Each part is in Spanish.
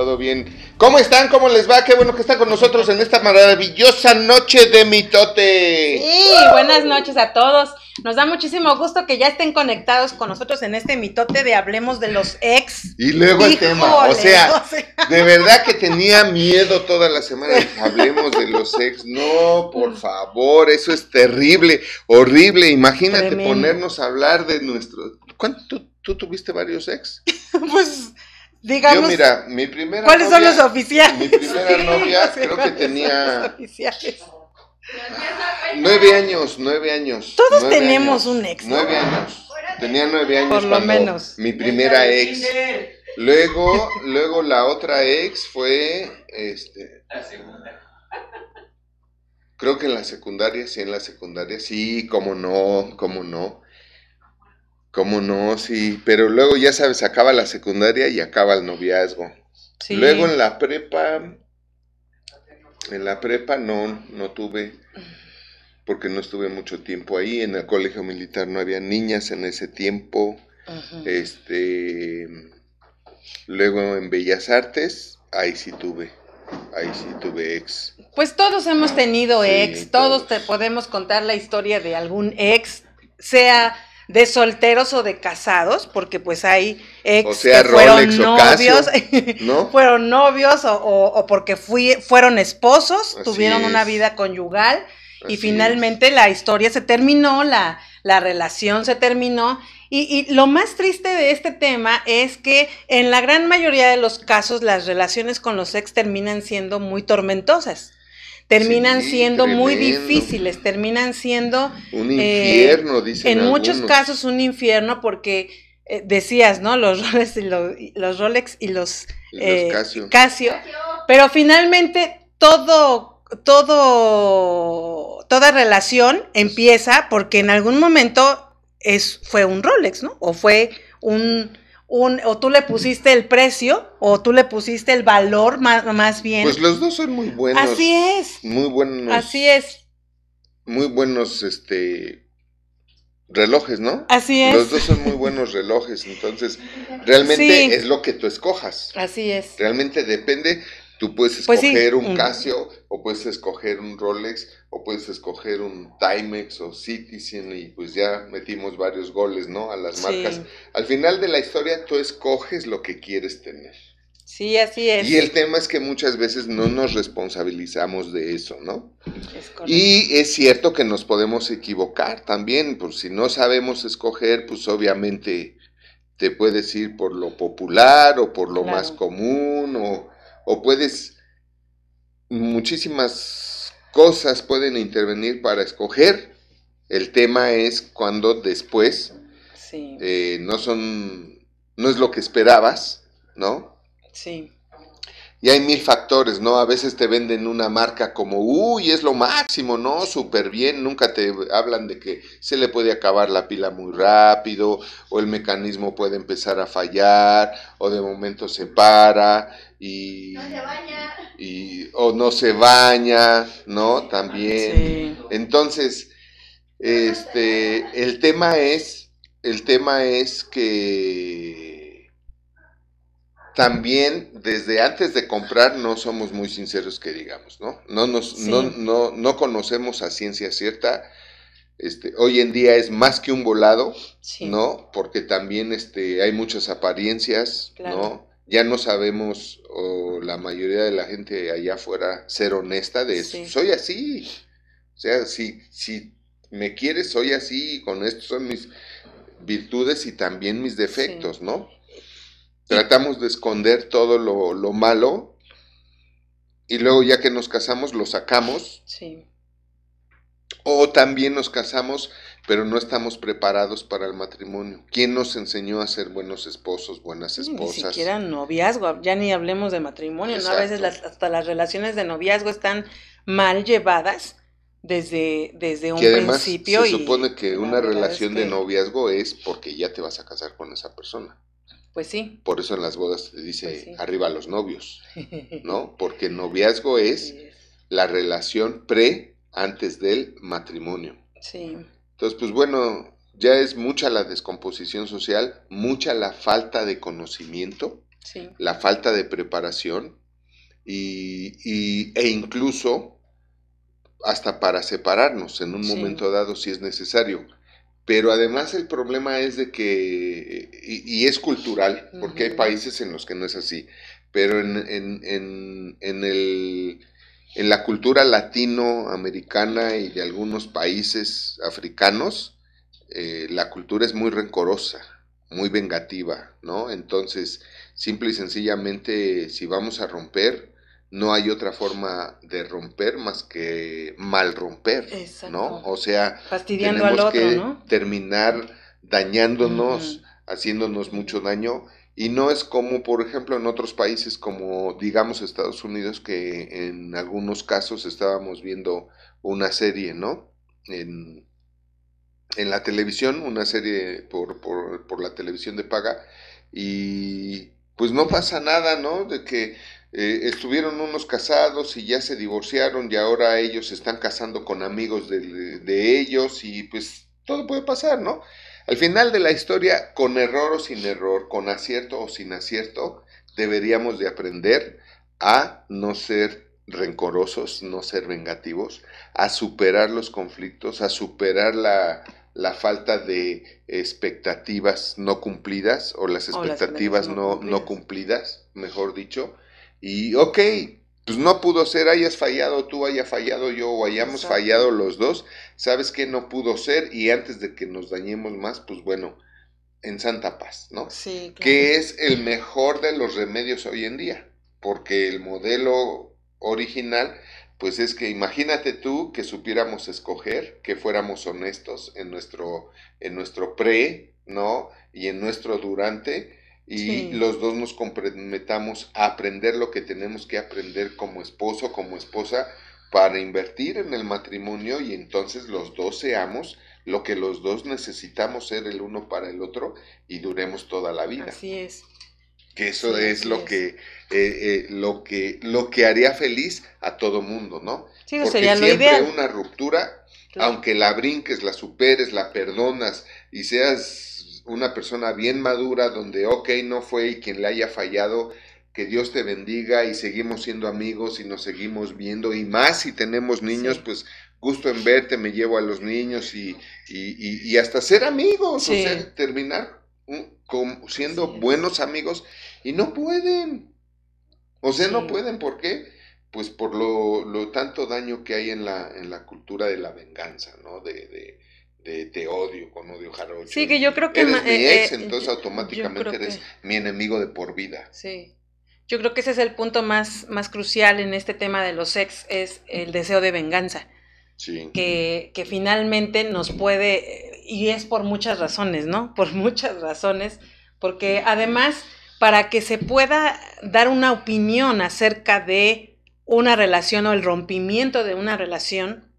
todo bien. ¿Cómo están? ¿Cómo les va? Qué bueno que están con nosotros en esta maravillosa noche de mitote. Sí, buenas noches a todos. Nos da muchísimo gusto que ya estén conectados con nosotros en este mitote de Hablemos de los ex. Y luego el tema, o sea, de verdad que tenía miedo toda la semana. Hablemos de los ex. No, por favor, eso es terrible, horrible. Imagínate ponernos a hablar de nuestro... ¿Cuánto tú tuviste varios ex? pues Digamos, Yo, mira, mi primera ¿Cuáles son los oficiales? Mi primera novia creo que tenía nueve años, nueve años. Todos tenemos un ex. Nueve años. Tenía nueve años. Por lo menos. Mi primera ex. Luego, luego la otra ex fue, este. La segunda. Creo que en la secundaria, sí, en la secundaria, sí, cómo no, cómo no. ¿Cómo no? Sí, pero luego ya sabes, acaba la secundaria y acaba el noviazgo. Luego en la prepa, en la prepa no, no tuve, porque no estuve mucho tiempo ahí. En el colegio militar no había niñas en ese tiempo. Este, luego en Bellas Artes, ahí sí tuve. Ahí sí tuve ex. Pues todos hemos tenido ex, todos te podemos contar la historia de algún ex, sea de solteros o de casados, porque pues hay ex que fueron novios, ¿no? fueron novios o, porque fui, fueron esposos, tuvieron una vida conyugal y finalmente la historia se terminó, la, la relación se terminó. Y, y, lo más triste de este tema es que en la gran mayoría de los casos las relaciones con los ex terminan siendo muy tormentosas terminan siendo muy difíciles, terminan siendo... Un eh, infierno, dicen En muchos casos un infierno porque eh, decías, ¿no? Los Rolex y los, los Rolex y los, eh, Casio. Pero finalmente todo, todo, toda relación empieza porque en algún momento es, fue un Rolex, ¿no? O fue un o tú le pusiste el precio o tú le pusiste el valor más, más bien. Pues los dos son muy buenos. Así es. Muy buenos. Así es. Muy buenos, este, relojes, ¿no? Así es. Los dos son muy buenos relojes, entonces realmente es lo que tú escojas. Así es. Realmente depende, Tú puedes pues escoger un Casio, o puedes escoger un Rolex, o puedes escoger un Timex o Citizen, y pues ya metimos varios goles, ¿no? A las marcas. Al final de la historia, tú escoges lo que quieres tener. Sí, así es. Y el tema es que muchas veces no nos responsabilizamos de eso, ¿no? Es y es cierto que nos podemos equivocar también, pues si no sabemos escoger, pues obviamente te puedes ir por lo popular o por lo más común o o puedes, muchísimas cosas pueden intervenir para escoger. El tema es cuando después eh, no son, no es lo que esperabas, ¿no? Sí. Y hay mil factores, ¿no? A veces te venden una marca como, uy, es lo máximo, ¿no? Súper bien, nunca te hablan de que se le puede acabar la pila muy rápido, o el mecanismo puede empezar a fallar, o de momento se para, y... No se baña. Y, o no se baña, ¿no? También. Entonces, este, el tema es, el tema es que también desde antes de comprar no somos muy sinceros que digamos, ¿no? No, nos, no, no, no conocemos a ciencia cierta. Este, hoy en día es más que un volado, ¿no? Porque también este, hay muchas apariencias, ¿no? Ya no sabemos, o la mayoría de la gente allá afuera, ser honesta de eso. Soy así. O sea, si, si me quieres, soy así, con esto son mis virtudes y también mis defectos, ¿no? tratamos de esconder todo lo, malo y luego ya que nos casamos lo sacamos. Sí. O también nos casamos, pero no estamos preparados para el matrimonio. ¿Quién nos enseñó a ser buenos esposos, buenas esposas? Ni siquiera noviazgo, ya ni hablemos de matrimonio, ¿no? A veces hasta las relaciones de noviazgo están mal llevadas desde, desde un que además principio. Se supone que una relación de noviazgo es porque ya te vas a casar con esa persona. Pues sí. Por eso en las bodas te dice pues arriba los novios, ¿no? Porque noviazgo es la relación pre antes del matrimonio. Sí. Entonces, pues bueno, ya es mucha la descomposición social, mucha la falta de conocimiento, la falta de preparación y, e incluso hasta para separarnos en un momento dado si es necesario. Pero además el problema es de que, y, es cultural, porque hay países en los que no es así, pero en, en, en, el, en la cultura latinoamericana y de algunos países africanos, eh, la cultura es muy rencorosa, muy vengativa, ¿no? Entonces, simple y sencillamente, si vamos a romper, no hay otra forma de romper más que mal romper, ¿no? O sea, tenemos que terminar dañándonos, haciéndonos mucho daño y no es como, por ejemplo, en otros países como, digamos, Estados Unidos, que en algunos casos estábamos viendo una serie, ¿no? En, en la televisión, una serie por, por, por la televisión de paga, y pues no pasa nada, ¿no? De que eh, estuvieron unos casados y ya se divorciaron y ahora ellos se están casando con amigos de, ellos y pues todo puede pasar, ¿no? Al final de la historia, con error o sin error, con acierto o sin acierto, deberíamos de aprender a no ser rencorosos, no ser vengativos, a superar los conflictos, a superar la, la falta de expectativas no cumplidas o las expectativas no, no, cumplidas, mejor dicho, y ok, pues no pudo ser, hayas fallado tú, haya fallado yo o hayamos fallado los dos, sabes que no pudo ser y antes de que nos dañemos más, pues bueno, en santa paz, ¿no? Sí. Que es el mejor de los remedios hoy en día, porque el modelo original, pues es que imagínate tú que supiéramos escoger, que fuéramos honestos en nuestro, en nuestro pre, ¿no? Y en nuestro durante, y los dos nos comprometamos a aprender lo que tenemos que aprender como esposo, como esposa, para invertir en el matrimonio y entonces los dos seamos lo que los dos necesitamos ser el uno para el otro y duremos toda la vida. Así es. Que eso es lo que eh, eh, lo que lo que haría feliz a todo mundo, ¿no? Sí, Porque sería siempre una ruptura, aunque la brinques, la superes, la perdonas y seas una persona bien madura donde, ok, no fue y quien le haya fallado, que Dios te bendiga y seguimos siendo amigos y nos seguimos viendo y más si tenemos niños, pues gusto en verte, me llevo a los niños y, y, y, hasta ser amigos, o sea, terminar siendo buenos amigos y no pueden. O sea, no pueden, ¿por qué? Pues por lo, lo, tanto daño que hay en la, en la cultura de la venganza, ¿no? de, de te odio con odio jarocho. Sí, que yo creo que... Eres mi eh, ex, eh, entonces automáticamente eres mi enemigo de por vida. Sí. Yo creo que ese es el punto más, más crucial en este tema de los ex, es el deseo de venganza. Sí. Que, que finalmente nos puede, y es por muchas razones, ¿no? Por muchas razones, porque además, para que se pueda dar una opinión acerca de una relación o el rompimiento de una relación,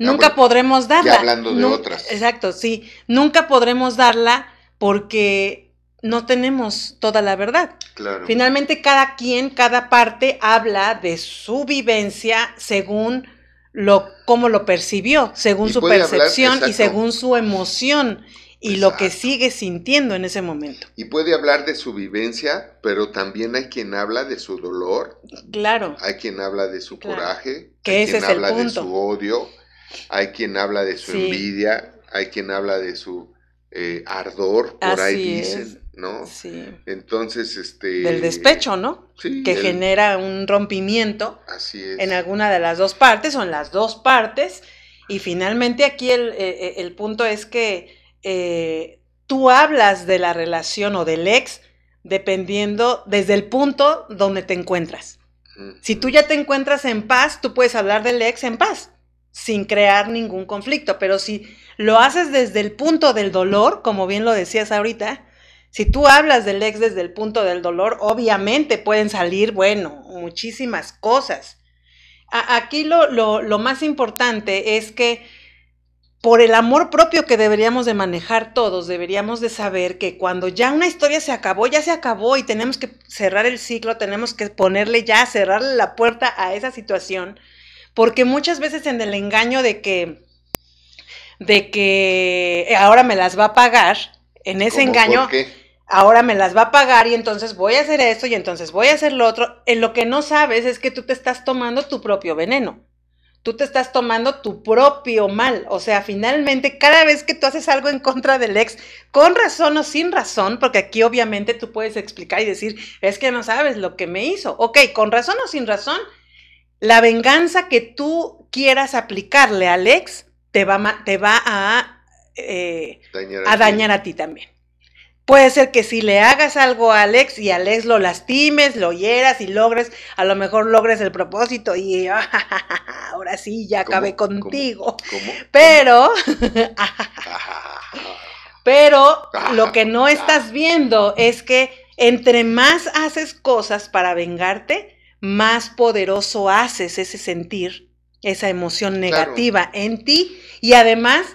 Ah, nunca podremos darla. Ya hablando de otras. Exacto, sí. Nunca podremos darla porque no tenemos toda la verdad. Claro. Finalmente, cada quien, cada parte habla de su vivencia según lo cómo lo percibió, según su percepción y según su emoción y lo que sigue sintiendo en ese momento. Y puede hablar de su vivencia, pero también hay quien habla de su dolor. Claro. Hay quien habla de su coraje, que hay ese quien es habla el punto. de su odio, hay quien habla de su envidia, hay quien habla de su eh, ardor, por ahí dicen, ¿no? Sí. Entonces, este... Del despecho, ¿no? Sí. Que genera un rompimiento. Así es. En alguna de las dos partes o en las dos partes. Y finalmente aquí el, eh, eh, punto es que tú hablas de la relación o del ex dependiendo desde el punto donde te encuentras. Si tú ya te encuentras en paz, tú puedes hablar del ex en paz sin crear ningún conflicto. Pero si lo haces desde el punto del dolor, como bien lo decías ahorita, si tú hablas del ex desde el punto del dolor, obviamente pueden salir, bueno, muchísimas cosas. aquí lo, lo, más importante es que por el amor propio que deberíamos de manejar todos, deberíamos de saber que cuando ya una historia se acabó, ya se acabó y tenemos que cerrar el ciclo, tenemos que ponerle ya, cerrarle la puerta a esa situación porque muchas veces en el engaño de que, de que ahora me las va a pagar, en ese engaño, ahora me las va a pagar y entonces voy a hacer esto y entonces voy a hacer lo otro. En lo que no sabes es que tú te estás tomando tu propio veneno. Tú te estás tomando tu propio mal. O sea, finalmente, cada vez que tú haces algo en contra del ex, con razón o sin razón, porque aquí obviamente tú puedes explicar y decir, es que no sabes lo que me hizo. Ok, con razón o sin razón, la venganza que tú quieras aplicarle al ex te va, te va a, eh, a dañar a ti también. Puede ser que si le hagas algo a Alex y Alex lo lastimes, lo hieras y logres, a lo mejor logres el propósito y ahora sí ya acabé contigo. ¿Cómo? Pero, pero lo que no estás viendo es que entre más haces cosas para vengarte, más poderoso haces ese sentir, esa emoción negativa en ti y además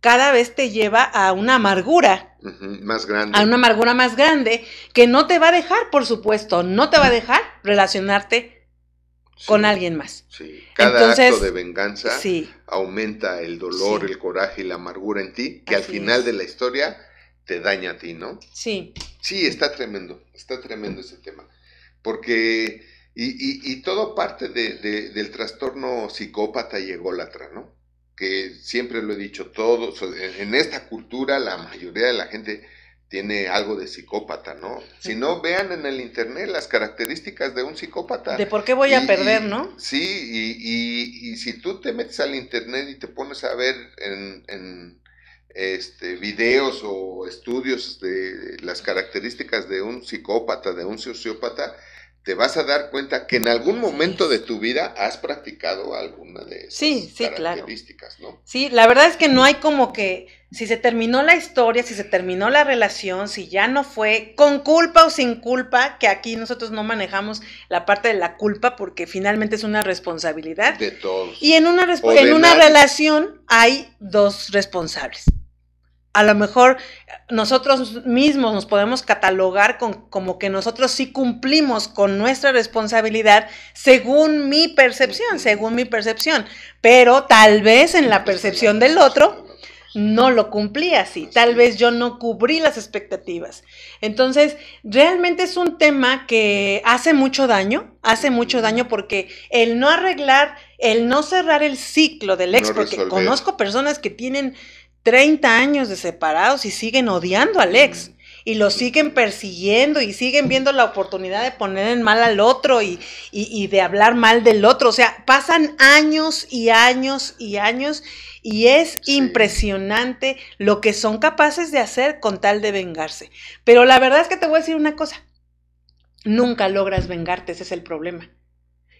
cada vez te lleva a una amargura. más grande. A una amargura más grande que no te va a dejar, por supuesto, no te va a dejar relacionarte con alguien más. Sí. Cada acto de venganza aumenta el dolor, el coraje y la amargura en ti, que al final de la historia te daña a ti, ¿no? Sí. Sí, está tremendo, está tremendo ese tema. Porque, y, y, todo parte de, del trastorno psicópata y ególatra, ¿no? que siempre lo he dicho, todos, en esta cultura la mayoría de la gente tiene algo de psicópata, ¿no? Si no, vean en el internet las características de un psicópata. De por qué voy a perder, ¿no? Sí, y, y, si tú te metes al internet y te pones a ver en, en este, videos o estudios de las características de un psicópata, de un sociópata, te vas a dar cuenta que en algún momento de tu vida has practicado alguna de esas sí, sí, características, ¿no? Sí, la verdad es que no hay como que si se terminó la historia, si se terminó la relación, si ya no fue con culpa o sin culpa, que aquí nosotros no manejamos la parte de la culpa porque finalmente es una responsabilidad. De todos. Y en una, en una relación hay dos responsables a lo mejor nosotros mismos nos podemos catalogar con, como que nosotros sí cumplimos con nuestra responsabilidad según mi percepción, según mi percepción, pero tal vez en la percepción del otro no lo cumplí así, tal vez yo no cubrí las expectativas. Entonces, realmente es un tema que hace mucho daño, hace mucho daño porque el no arreglar, el no cerrar el ciclo del ex, porque conozco personas que tienen 30 años de separados y siguen odiando al ex. Y lo siguen persiguiendo y siguen viendo la oportunidad de poner en mal al otro y, de hablar mal del otro. O sea, pasan años y años y años y es impresionante lo que son capaces de hacer con tal de vengarse. Pero la verdad es que te voy a decir una cosa. Nunca logras vengarte, ese es el problema.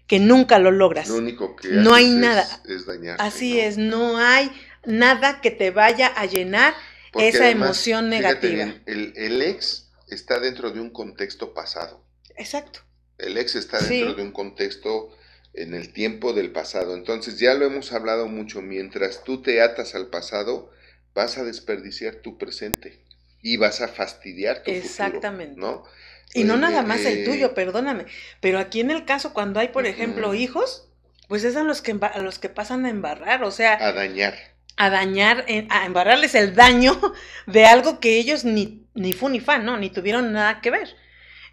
Que nunca lo logras. Lo único que no hay nada. Es, dañar. Así es, no hay nada que te vaya a llenar esa emoción negativa. el, ex está dentro de un contexto pasado. Exacto. El ex está dentro de un contexto en el tiempo del pasado. Entonces ya lo hemos hablado mucho, mientras tú te atas al pasado, vas a desperdiciar tu presente y vas a fastidiar tu Exactamente. ¿no? Y no nada más el tuyo, eh, perdóname, pero aquí en el caso cuando hay, por ejemplo, hijos, pues es a los que a los que pasan a embarrar, o sea, a dañar a dañar, eh, a embarrarles el daño de algo que ellos ni, ni fu ni fan, ¿no? Ni tuvieron nada que ver.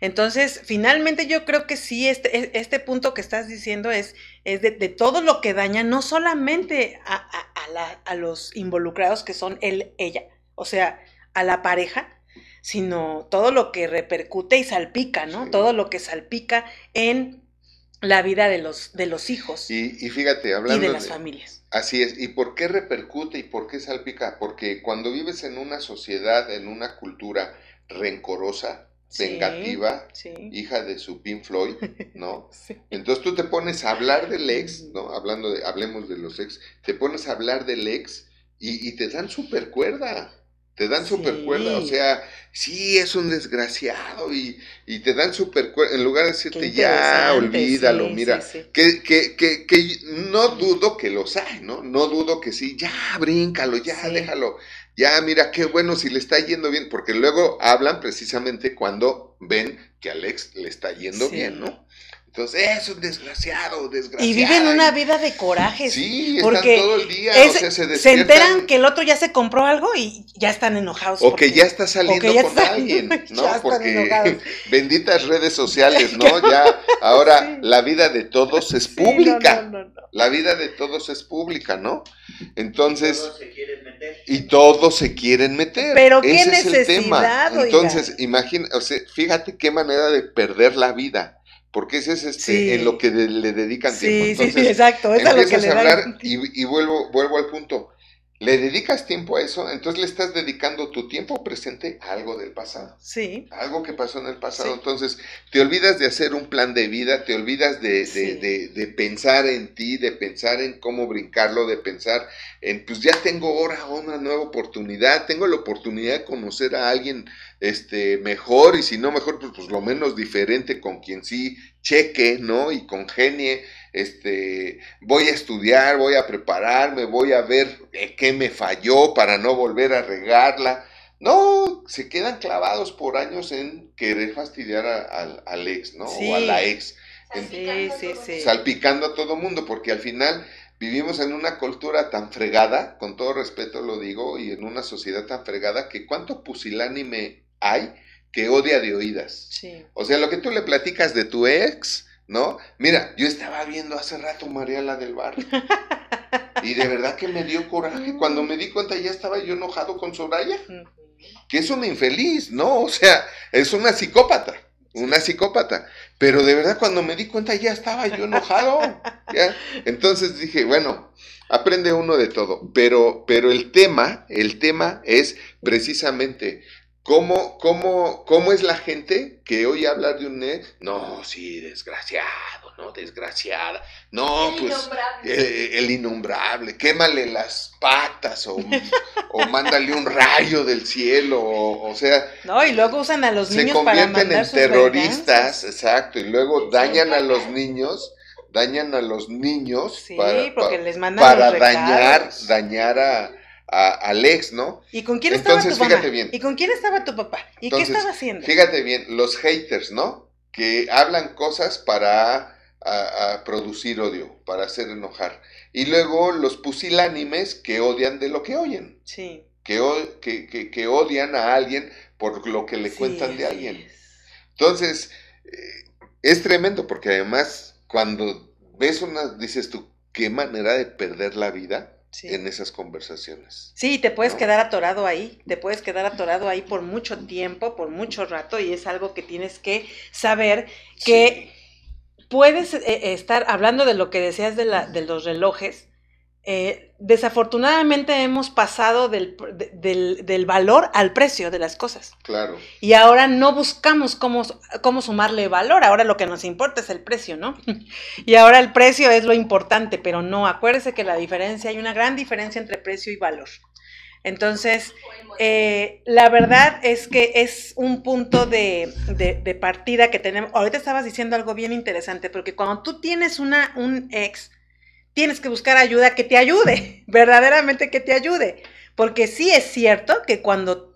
Entonces, finalmente yo creo que sí, este, e, este punto que estás diciendo es, es de, todo lo que daña, no solamente a, a, los involucrados que son él, ella, o sea, a la pareja, sino todo lo que repercute y salpica, ¿no? Todo lo que salpica en la vida de los, de los hijos. Y, fíjate, hablando y de las familias. Así es. ¿Y por qué repercute y por qué salpica? Porque cuando vives en una sociedad, en una cultura rencorosa, vengativa, hija de su Pink Floyd, ¿no? Entonces tú te pones a hablar del ex, ¿no? Hablando de, hablemos de los ex, te pones a hablar del ex y, y te dan super cuerda. Te dan super cuerda, o sea, sí, es un desgraciado y, y te dan super cuerda, en lugar de decirte ya, olvídalo, mira, que, que, que, que, no dudo que los hay, ¿no? No dudo que sí, ya, bríncalo, ya, déjalo, ya, mira, qué bueno si le está yendo bien, porque luego hablan precisamente cuando ven que Alex le está yendo bien, ¿no? Entonces, es un desgraciado, desgraciado. Y viven una vida de coraje. Sí, porque están todo el día, o sea, se, se, enteran que el otro ya se compró algo y ya están enojados. O que ya está saliendo con alguien, ¿no? porque benditas redes sociales, ¿no? Ya, ahora la vida de todos es pública. la vida de todos es pública, ¿no? Entonces. Todos se quieren meter. Y todos se quieren meter. Pero qué Ese necesidad, es el tema. Entonces, imagina, o sea, fíjate qué manera de perder la vida porque ese es este en lo que le dedican tiempo. sí, sí, exacto, es a lo que le a hablar y, y, vuelvo, vuelvo al punto. ¿Le dedicas tiempo a eso? Entonces le estás dedicando tu tiempo presente a algo del pasado. Sí. algo que pasó en el pasado. Entonces te olvidas de hacer un plan de vida, te olvidas de, de, de, pensar en ti, de pensar en cómo brincarlo, de pensar en, pues ya tengo ahora una nueva oportunidad, tengo la oportunidad de conocer a alguien este, mejor y si no mejor, pues, pues lo menos diferente con quien sí cheque, ¿no? Y congenie, este, voy a estudiar, voy a prepararme, voy a ver qué me falló para no volver a regarla. No, se quedan clavados por años en querer fastidiar al ex, ¿no? O a la ex. sí, sí, sí. Salpicando a todo mundo, porque al final vivimos en una cultura tan fregada, con todo respeto lo digo, y en una sociedad tan fregada que cuánto pusilánime hay que odia de oídas. O sea, lo que tú le platicas de tu ex, ¿no? Mira, yo estaba viendo hace rato María la del bar. y de verdad que me dio coraje. Cuando me di cuenta ya estaba yo enojado con Soraya. Que es una infeliz, ¿no? O sea, es una psicópata. Una psicópata. Pero de verdad cuando me di cuenta ya estaba yo enojado. Entonces dije, bueno, aprende uno de todo. Pero, pero el tema, el tema es precisamente ¿Cómo, cómo, ¿Cómo es la gente que oye hablar de un ex? No, sí, desgraciado, ¿no? Desgraciada. No, el pues innombrable. El, innombrable. Quémale las patas o, o mándale un rayo del cielo, o, sea... No, y luego usan a los niños para mandar en terroristas, exacto, y luego dañan a los niños, dañan a los niños para, porque les mandan para dañar, dañar a a, al ex, ¿no? ¿Y con quién estaba tu mamá? Bien. ¿Y con quién estaba tu papá? ¿Y qué estaba haciendo? Fíjate bien, los haters, ¿no? Que hablan cosas para producir odio, para hacer enojar. Y luego los pusilánimes que odian de lo que oyen. Sí. Que, que, que, odian a alguien por lo que le cuentan de alguien. Entonces, eh, es tremendo porque además cuando ves una, dices tú, qué manera de perder la vida en esas conversaciones. Sí, te puedes quedar atorado ahí, te puedes quedar atorado ahí por mucho tiempo, por mucho rato, y es algo que tienes que saber que puedes eh, eh, estar hablando de lo que decías de, la, de los relojes. Eh, desafortunadamente hemos pasado del, del, valor al precio de las cosas. Claro. Y ahora no buscamos cómo, cómo sumarle valor, ahora lo que nos importa es el precio, ¿no? y ahora el precio es lo importante, pero no, acuérdese que la diferencia, hay una gran diferencia entre precio y valor. Entonces, eh, la verdad es que es un punto de, de, partida que tenemos. Ahorita estabas diciendo algo bien interesante, porque cuando tú tienes una, un ex, tienes que buscar ayuda que te ayude, verdaderamente que te ayude. Porque sí es cierto que cuando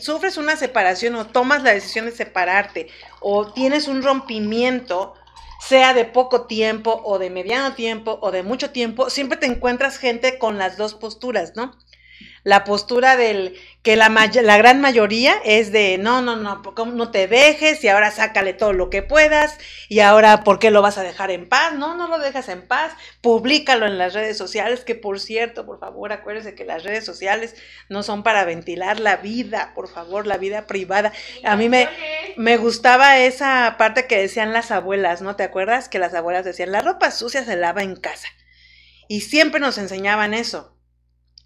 sufres una separación o tomas la decisión de separarte o tienes un rompimiento, sea de poco tiempo o de mediano tiempo o de mucho tiempo, siempre te encuentras gente con las dos posturas, ¿no? La postura del que la, la gran mayoría es de no, no, no, no te dejes y ahora sácale todo lo que puedas y ahora ¿por qué lo vas a dejar en paz? No, no lo dejas en paz, públicalo en las redes sociales, que por cierto, por favor, acuérdense que las redes sociales no son para ventilar la vida, por favor, la vida privada. A mí me, me gustaba esa parte que decían las abuelas, ¿no te acuerdas? Que las abuelas decían, la ropa sucia se lava en casa. Y siempre nos enseñaban eso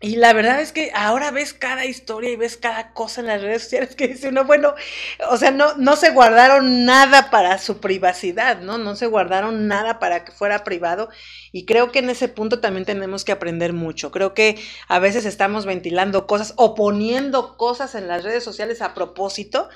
y la verdad es que ahora ves cada historia y ves cada cosa en las redes sociales que dice uno, bueno, o sea, no, no se guardaron nada para su privacidad, ¿no? No se guardaron nada para que fuera privado. Y creo que en ese punto también tenemos que aprender mucho. Creo que a veces estamos ventilando cosas o poniendo cosas en las redes sociales a propósito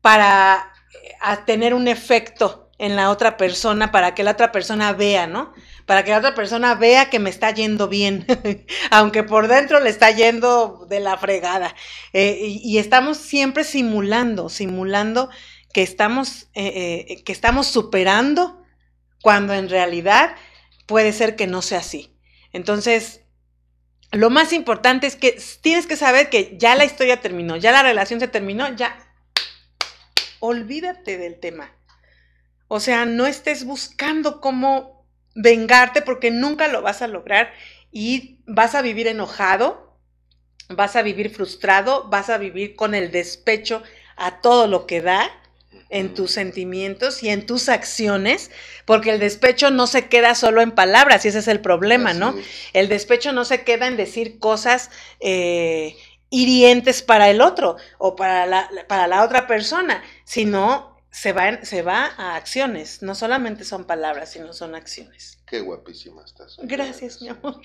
para eh, tener un efecto en la otra persona para que la otra persona vea, ¿no? Para que la otra persona vea que me está yendo bien, aunque por dentro le está yendo de la fregada. Eh, y, estamos siempre simulando, simulando que estamos, eh, eh, que estamos superando cuando en realidad puede ser que no sea así. Entonces, lo más importante es que tienes que saber que ya la historia terminó, ya la relación se terminó, ya olvídate del tema. O sea, no estés buscando cómo vengarte porque nunca lo vas a lograr y vas a vivir enojado, vas a vivir frustrado, vas a vivir con el despecho a todo lo que da en tus sentimientos y en tus acciones, porque el despecho no se queda solo en palabras, y ese es el problema, ¿no? El despecho no se queda en decir cosas eh, hirientes para el otro o para la, para la otra persona, sino se va, se va a acciones, no solamente son palabras, sino son acciones. Qué guapísima estás. Gracias, mi amor.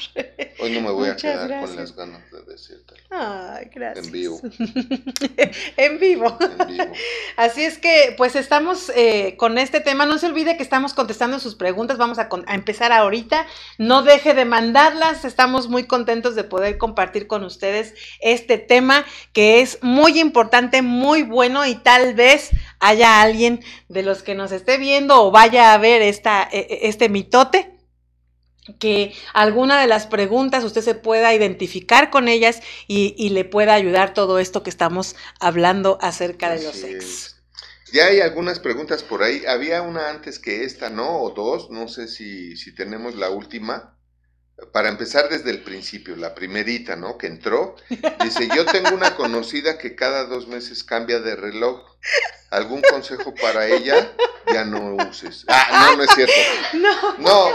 Hoy no me voy a quedar con las ganas de decirte. Ay, gracias. En vivo. en vivo. En vivo. Así es que, pues estamos eh, con este tema. No se olvide que estamos contestando sus preguntas. Vamos a, a, empezar ahorita. No deje de mandarlas. Estamos muy contentos de poder compartir con ustedes este tema que es muy importante, muy bueno y tal vez haya alguien de los que nos esté viendo o vaya a ver esta, e, e, este mitote que alguna de las preguntas usted se pueda identificar con ellas y, le pueda ayudar todo esto que estamos hablando acerca de los ex. Ya hay algunas preguntas por ahí. Había una antes que esta, ¿no? O dos, no sé si, si tenemos la última. Para empezar desde el principio, la primerita, ¿no? Que entró. Dice, yo tengo una conocida que cada dos meses cambia de reloj. ¿Algún consejo para ella? Ya no uses. Ah, no, no es cierto. No, no,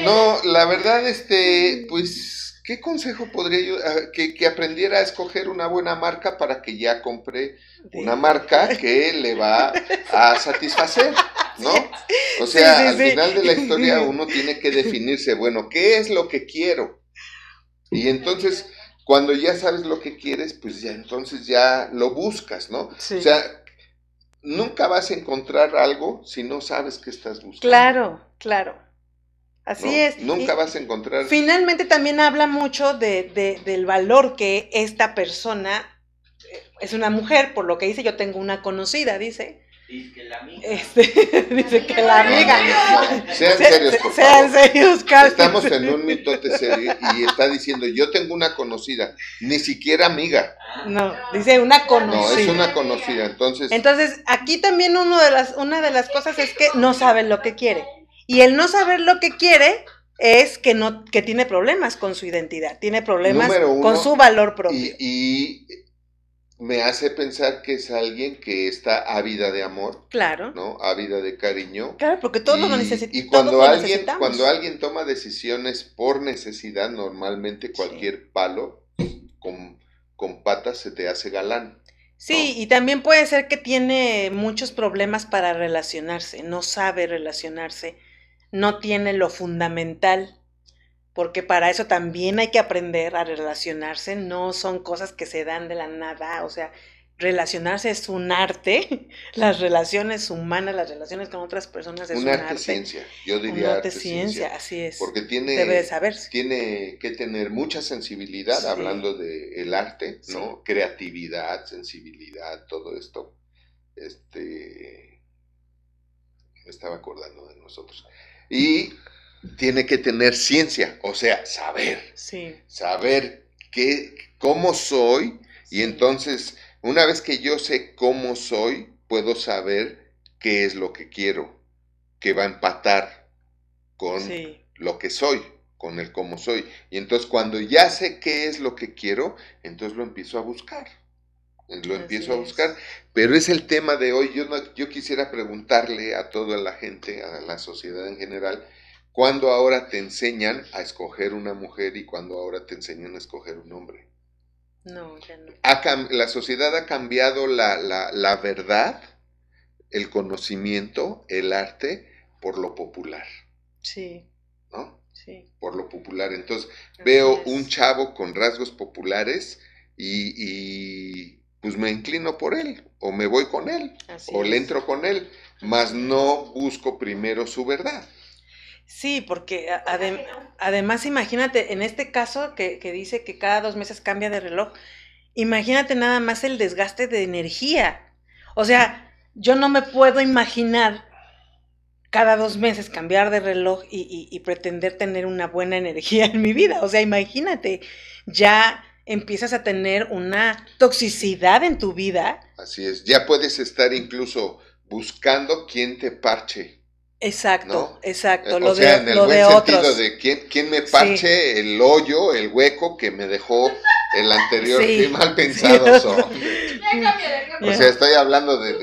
no la verdad, este, pues, ¿qué consejo podría yo? Que, que aprendiera a escoger una buena marca para que ya compre una marca que le va a satisfacer, ¿no? O sea, al final de la historia uno tiene que definirse, bueno, ¿qué es lo que quiero? Y entonces, cuando ya sabes lo que quieres, pues ya entonces ya lo buscas, ¿no? O sea, nunca vas a encontrar algo si no sabes qué estás buscando. Claro, claro. Así es. Nunca vas a encontrar. Finalmente también habla mucho de, de, del valor que esta persona es una mujer, por lo que dice, yo tengo una conocida, dice. Dice que la amiga. Este, dice que la amiga. Sean serios, por Sean serios, Estamos en un mitote serio y está diciendo, yo tengo una conocida, ni siquiera amiga. No, dice una conocida. No, es una conocida, entonces. Entonces, aquí también uno de las, una de las cosas es que no sabe lo que quiere. Y el no saber lo que quiere es que no, que tiene problemas con su identidad, tiene problemas con su valor propio. y me hace pensar que es alguien que está ávida de amor. Claro. ¿No? Ávida de cariño. Claro, porque todos lo necesitamos. Y cuando alguien, cuando alguien toma decisiones por necesidad, normalmente cualquier palo con, con, patas se te hace galán. Sí, y también puede ser que tiene muchos problemas para relacionarse, no sabe relacionarse, no tiene lo fundamental porque para eso también hay que aprender a relacionarse, no son cosas que se dan de la nada, o sea, relacionarse es un arte, las relaciones humanas, las relaciones con otras personas es un, un arte. ciencia, yo diría un arte, ciencia, así es. Porque tiene, Debe saberse. tiene que tener mucha sensibilidad, hablando del el arte, ¿no? Creatividad, sensibilidad, todo esto. Este, me estaba acordando de nosotros. Y tiene que tener ciencia, o sea, saber. Sí. Saber qué, cómo soy y entonces, una vez que yo sé cómo soy, puedo saber qué es lo que quiero, que va a empatar con lo que soy, con el cómo soy. Y entonces cuando ya sé qué es lo que quiero, entonces lo empiezo a buscar. Lo empiezo a buscar, pero es el tema de hoy. Yo, yo quisiera preguntarle a toda la gente, a la sociedad en general, ¿Cuándo ahora te enseñan a escoger una mujer y cuándo ahora te enseñan a escoger un hombre? No, ya no. la sociedad ha cambiado la, la, verdad, el conocimiento, el arte, por lo popular. Sí. ¿No? Sí. Por lo popular. Entonces, veo un chavo con rasgos populares y, y, pues me inclino por él, o me voy con él, o le entro con él, mas no busco primero su verdad. Sí, porque además imagínate, en este caso que, que, dice que cada dos meses cambia de reloj, imagínate nada más el desgaste de energía. O sea, yo no me puedo imaginar cada dos meses cambiar de reloj y, pretender tener una buena energía en mi vida. O sea, imagínate, ya empiezas a tener una toxicidad en tu vida. Así es, ya puedes estar incluso buscando quién te parche. Exacto, exacto. Lo o sea, en el buen sentido de quién, me parche el hoyo, el hueco que me dejó el anterior. Qué mal pensados son. o sea, estoy hablando de,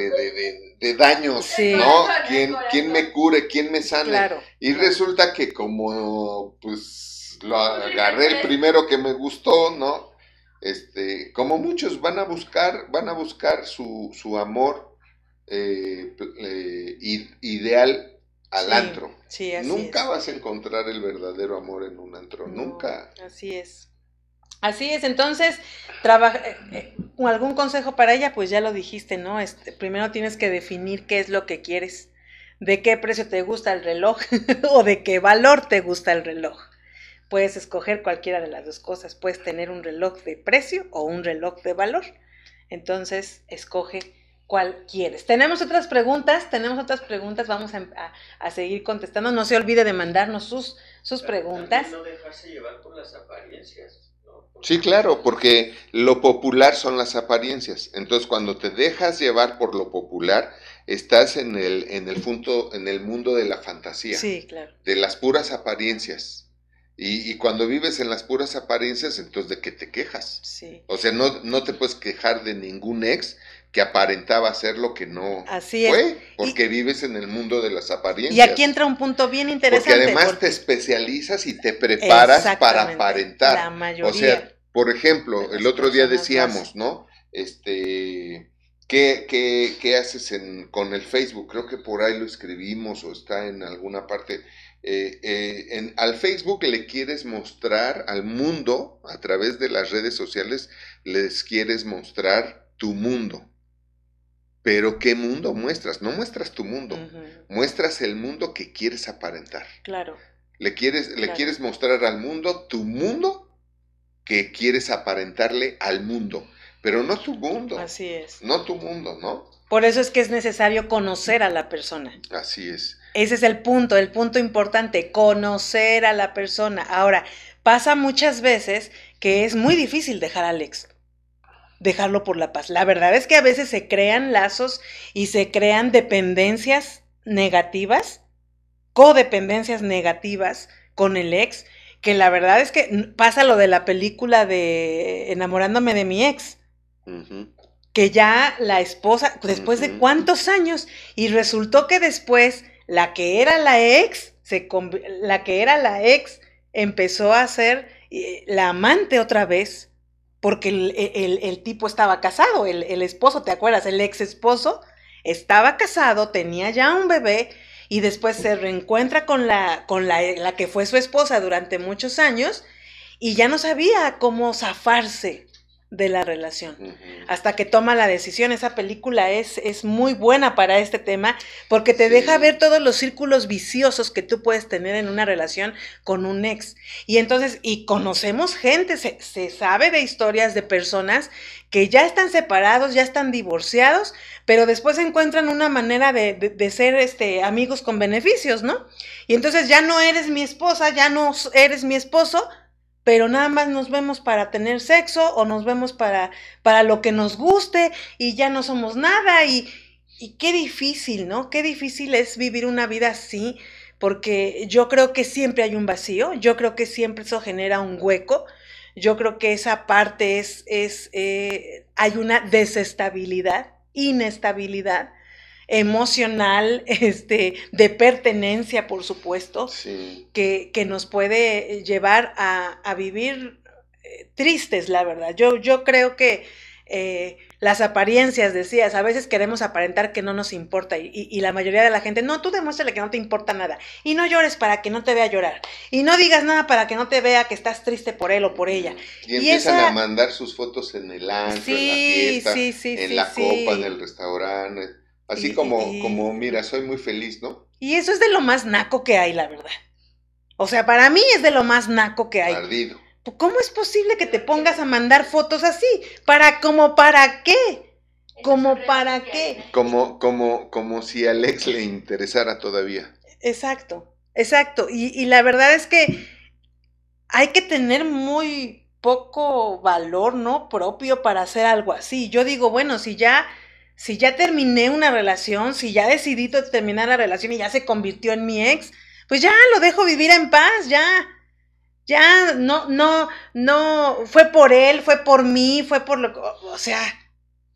de, daños, ¿no? ¿Quién, ¿Quién, me cure? ¿Quién me sane? Y resulta que como, pues, lo agarré el primero que me gustó, ¿no? Este, como muchos van a buscar, van a buscar su, su amor eh, eh, ideal al antro. nunca vas a encontrar el verdadero amor en un antro, nunca. Así es. Así es, entonces, trabaja, eh, algún consejo para ella, pues ya lo dijiste, ¿no? Este, primero tienes que definir qué es lo que quieres, de qué precio te gusta el reloj o de qué valor te gusta el reloj. Puedes escoger cualquiera de las dos cosas, puedes tener un reloj de precio o un reloj de valor. Entonces, escoge cuál quieres. Tenemos otras preguntas, tenemos otras preguntas, vamos a, seguir contestando. No se olvide de mandarnos sus, sus preguntas. No dejarse llevar por las apariencias. Sí, claro, porque lo popular son las apariencias. Entonces, cuando te dejas llevar por lo popular, estás en el, en el, punto, en el mundo de la fantasía. Sí, claro. De las puras apariencias. Y, y, cuando vives en las puras apariencias, entonces de qué te quejas. Sí. O sea, no, no te puedes quejar de ningún ex que aparentaba ser lo que no Así fue, porque vives en el mundo de las apariencias. Y aquí entra un punto bien interesante. Porque además te especializas y te preparas para aparentar. La mayoría. O sea, por ejemplo, el otro día decíamos, ¿no? Este, ¿qué, qué, qué haces en, con el Facebook? Creo que por ahí lo escribimos o está en alguna parte. Eh, eh, en, al Facebook le quieres mostrar al mundo, a través de las redes sociales, les quieres mostrar tu mundo. Pero ¿qué mundo muestras? No muestras tu mundo, muestras el mundo que quieres aparentar. Claro. Le quieres, le quieres mostrar al mundo tu mundo que quieres aparentarle al mundo, pero no tu mundo. Así es. No tu mundo, ¿no? Por eso es que es necesario conocer a la persona. Así es. Ese es el punto, el punto importante, conocer a la persona. Ahora, pasa muchas veces que es muy difícil dejar a Alex dejarlo por la paz. La verdad es que a veces se crean lazos y se crean dependencias negativas, codependencias negativas con el ex, que la verdad es que pasa lo de la película de enamorándome de mi ex. Que ya la esposa, después de cuántos años, y resultó que después la que era la ex, se, la que era la ex, empezó a ser eh, la amante otra vez porque el, tipo estaba casado, el, esposo, ¿te acuerdas? El ex esposo estaba casado, tenía ya un bebé y después se reencuentra con la, con la, la que fue su esposa durante muchos años y ya no sabía cómo zafarse de la relación. Hasta que toma la decisión. Esa película es, es muy buena para este tema porque te deja ver todos los círculos viciosos que tú puedes tener en una relación con un ex. Y entonces, y conocemos gente, se, sabe de historias de personas que ya están separados, ya están divorciados, pero después encuentran una manera de, de, ser este, amigos con beneficios, ¿no? Y entonces ya no eres mi esposa, ya no eres mi esposo, pero nada más nos vemos para tener sexo o nos vemos para, para lo que nos guste y ya no somos nada y, y qué difícil, ¿no? Qué difícil es vivir una vida así, porque yo creo que siempre hay un vacío, yo creo que siempre eso genera un hueco, yo creo que esa parte es, es eh, hay una desestabilidad, inestabilidad emocional, este, de pertenencia, por supuesto, que, que, nos puede llevar a, a vivir eh, tristes, la verdad. Yo, yo creo que eh, las apariencias, decías, a veces queremos aparentar que no nos importa y, y, la mayoría de la gente, no, tú demuéstrale que no te importa nada y no llores para que no te vea llorar y no digas nada para que no te vea que estás triste por él o por ella. Y, empiezan a mandar sus fotos en el antro, en la fiesta, en la copa, en el restaurante. Así como, como, mira, soy muy feliz, ¿no? Y eso es de lo más naco que hay, la verdad. O sea, para mí es de lo más naco que hay. Perdido. ¿Cómo es posible que te pongas a mandar fotos así? ¿Para como para qué? ¿Como para qué? Como, como, como si a Alex le interesara todavía. Exacto, exacto. Y, y la verdad es que hay que tener muy poco valor, ¿no? Propio para hacer algo así. Yo digo, bueno, si ya, si ya terminé una relación, si ya decidí terminar la relación y ya se convirtió en mi ex, pues ya lo dejo vivir en paz, ya. Ya, no, no, no, fue por él, fue por mí, fue por lo, o sea,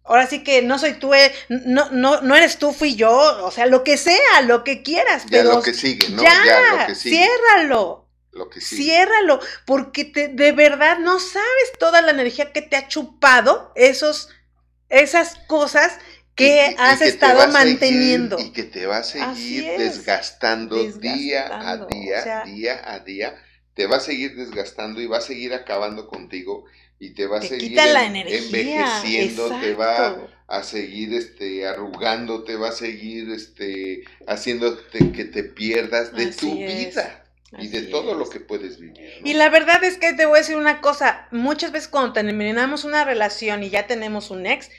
ahora sí que no soy tú, eh, no, no, no eres tú, fui yo, o sea, lo que sea, lo que quieras, ya lo que sigue, ¿no? Ya, lo que sigue. ciérralo. Lo que sigue. Ciérralo, porque te, de verdad no sabes toda la energía que te ha chupado esos, esas cosas que has estado manteniendo. y que te va a seguir desgastando, día a día, día a día. Te va a seguir desgastando y va a seguir acabando contigo y te va a seguir envejeciendo, te va a seguir este arrugando, te va a seguir este haciéndote que te pierdas de tu vida y de todo lo que puedes vivir. Y la verdad es que te voy a decir una cosa, muchas veces cuando terminamos una relación y ya tenemos un ex,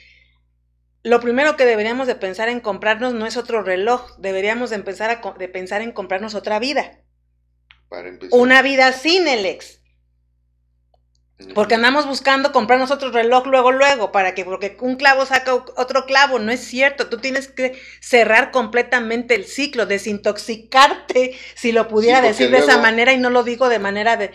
lo primero que deberíamos de pensar en comprarnos no es otro reloj, deberíamos de empezar a de pensar en comprarnos otra vida. Para empezar. Una vida sin el ex. Porque andamos buscando comprarnos otro reloj luego, luego, para que, porque un clavo saca otro clavo, no es cierto, tú tienes que cerrar completamente el ciclo, desintoxicarte, si lo pudiera decir de esa manera, y no lo digo de manera de,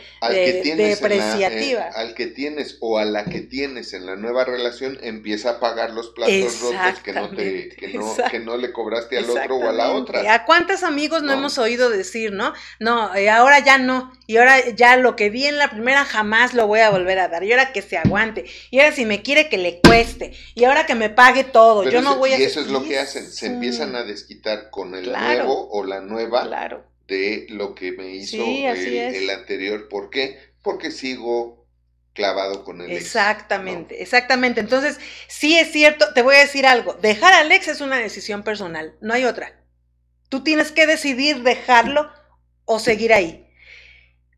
depreciativa. Eh, al que tienes o a la que tienes en la nueva relación, empieza a pagar los platos rotos que no, te, que no, que no le cobraste al otro o a la otra. ¿A cuántos amigos no, hemos oído decir, no? No, eh, ahora ya no, y ahora ya lo que vi en la primera jamás lo voy a volver a dar, y ahora que se aguante, y ahora si me quiere que le cueste, y ahora que me pague todo, yo no voy a... Y eso es lo que hacen, se empiezan a desquitar con el nuevo o la nueva de lo que me hizo el, anterior. ¿Por qué? Porque sigo clavado con el ex. Exactamente, exactamente. Entonces, sí es cierto, te voy a decir algo, dejar al ex es una decisión personal, no hay otra. Tú tienes que decidir dejarlo o seguir ahí.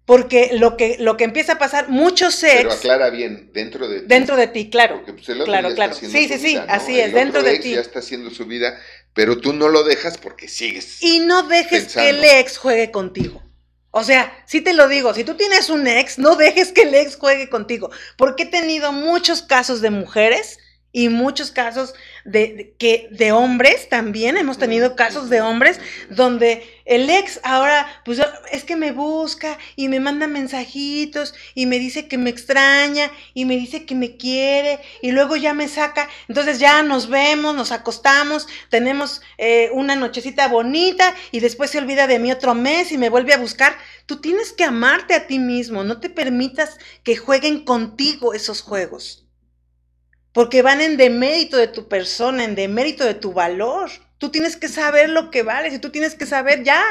Porque lo que, lo que empieza a pasar, muchos sex. Pero aclara bien, dentro de ti. Dentro de ti, claro. Pues, claro, claro. Sí, sí, sí, así es, dentro de ti. Ya está haciendo su vida, pero tú no lo dejas porque sigues. Y no dejes que el ex juegue contigo. O sea, sí te lo digo, si tú tienes un ex, no dejes que el ex juegue contigo. Porque he tenido muchos casos de mujeres y muchos casos de, que de hombres también hemos tenido casos de hombres donde el ex ahora pues es que me busca y me manda mensajitos y me dice que me extraña y me dice que me quiere y luego ya me saca. Entonces ya nos vemos nos acostamos tenemos eh, una nochecita bonita y después se olvida de mí otro mes y me vuelve a buscar. Tú tienes que amarte a ti mismo no te permitas que jueguen contigo esos juegos porque van en demérito de tu persona, en demérito de tu valor. Tú tienes que saber lo que vales y tú tienes que saber ya.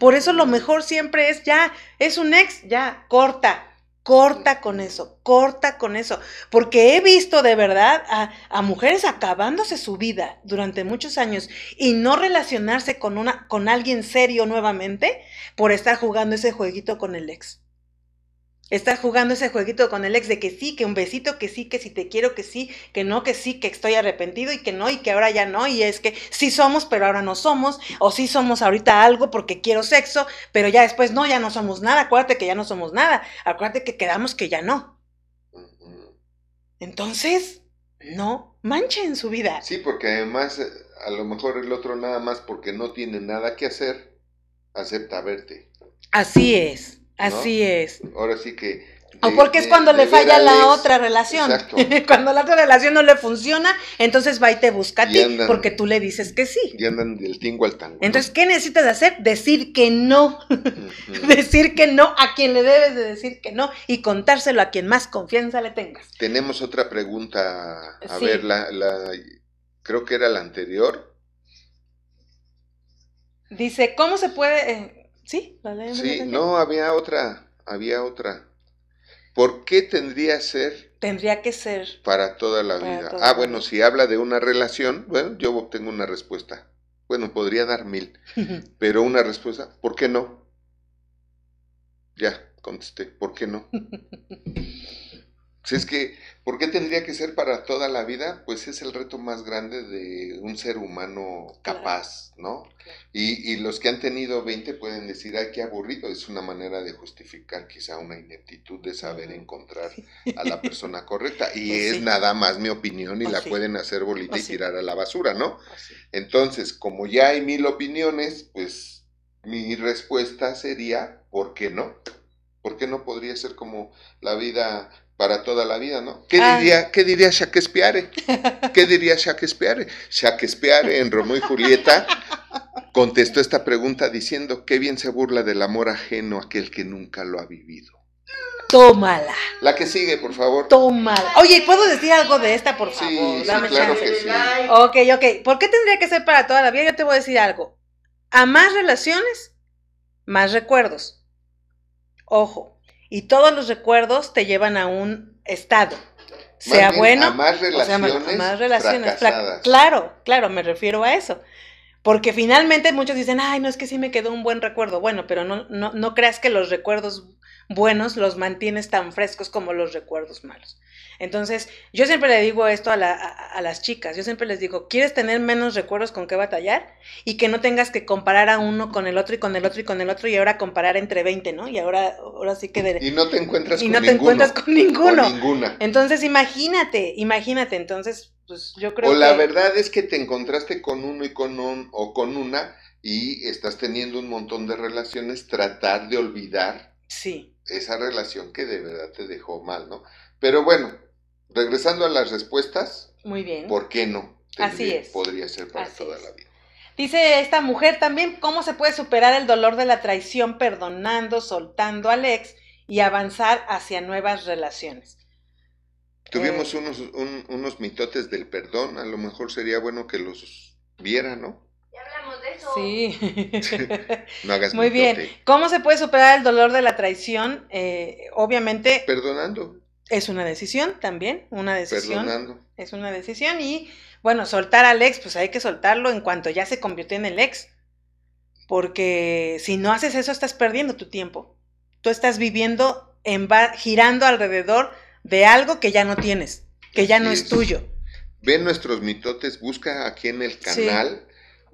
Por eso lo mejor siempre es ya, es un ex, ya, corta, corta con eso, corta con eso. Porque he visto de verdad a, a, mujeres acabándose su vida durante muchos años y no relacionarse con, una, con alguien serio nuevamente por estar jugando ese jueguito con el ex. Estás jugando ese jueguito con el ex de que sí, que un besito, que sí, que si te quiero, que sí, que no, que sí, que estoy arrepentido y que no, y que ahora ya no, y es que sí somos, pero ahora no somos, o sí somos ahorita algo porque quiero sexo, pero ya después no, ya no somos nada, acuérdate que ya no somos nada, acuérdate que quedamos que ya no. Entonces, no manchen su vida. Sí, porque además, eh, a lo mejor el otro nada más porque no tiene nada que hacer, acepta verte. Así es. Así es. Ahora sí que... o porque es cuando le falla la otra relación. cuando la otra relación no le funciona, entonces va y te busca a ti porque tú le dices que sí. Y andan del tingo al tango. Entonces, ¿qué necesitas hacer? Decir que no. decir que no a quien le debes de decir que no y contárselo a quien más confianza le tengas. Tenemos otra pregunta. A ver, la, la, creo que era la anterior. Dice, ¿cómo se puede... Eh, Sí, Sí, no, había otra, había otra. ¿Por qué tendría ser? Tendría que ser. Para toda la vida. ah, bueno, si habla de una relación, bueno, yo obtengo una respuesta. Bueno, podría dar mil, pero una respuesta, ¿por qué no? Ya, contesté, ¿por qué no? si es que, ¿por ¿Por qué tendría que ser para toda la vida? Pues es el reto más grande de un ser humano capaz, ¿no? Y, y, los que han tenido 20 pueden decir, ay, qué aburrido, es una manera de justificar quizá una ineptitud de saber encontrar a la persona correcta. Y pues es nada más mi opinión y pues la pueden hacer bolita y pues tirar a la basura, ¿no? Entonces, como ya hay mil opiniones, pues mi respuesta sería, ¿por qué no? ¿Por qué no podría ser como la vida para toda la vida, ¿no? ¿Qué diría, ¿qué diría Shakespeare? ¿Qué diría Shakespeare? Shakespeare en Romeo y Julieta contestó esta pregunta diciendo, qué bien se burla del amor ajeno aquel que nunca lo ha vivido. Tómala. La que sigue, por favor. Tómala. Oye, ¿puedo decir algo de esta, por favor? Sí, Dame claro que sí. Ok, ok. ¿Por qué tendría que ser para toda la vida? Yo te voy a decir algo. A más relaciones, más recuerdos. Ojo, y todos los recuerdos te llevan a un estado. Sea bueno. A más relaciones. O sea, más relaciones. Claro, claro, me refiero a eso. Porque finalmente muchos dicen, ay, no es que sí me quedó un buen recuerdo. Bueno, pero no, no, no creas que los recuerdos buenos los mantienes tan frescos como los recuerdos malos. Entonces, yo siempre le digo esto a, las chicas, yo siempre les digo, ¿quieres tener menos recuerdos con qué batallar? Y que no tengas que comparar a uno con el otro y con el otro y con el otro y ahora comparar entre 20, ¿no? Y ahora, ahora sí que... y no te encuentras y no te encuentras con ninguno. ninguna. Entonces, imagínate, imagínate, entonces, pues yo creo o la verdad es que te encontraste con uno y con un, o con una y estás teniendo un montón de relaciones, tratar de olvidar. Sí esa relación que de verdad te dejó mal, ¿no? Pero bueno, regresando a las respuestas. Muy bien. ¿Por qué no? Así es. Podría ser para toda la vida. Dice esta mujer también, ¿cómo se puede superar el dolor de la traición perdonando, soltando al ex y avanzar hacia nuevas relaciones? Tuvimos eh, unos, unos mitotes del perdón, a lo mejor sería bueno que los viera, ¿no? Sí. no hagas Muy bien. ¿Cómo se puede superar el dolor de la traición? Eh, obviamente. Perdonando. Es una decisión también, una decisión. Perdonando. Es una decisión y, bueno, soltar al ex, pues hay que soltarlo en cuanto ya se convirtió en el ex. Porque si no haces eso, estás perdiendo tu tiempo. Tú estás viviendo, en girando alrededor de algo que ya no tienes, que ya no es. tuyo. Ven nuestros mitotes, busca aquí en el canal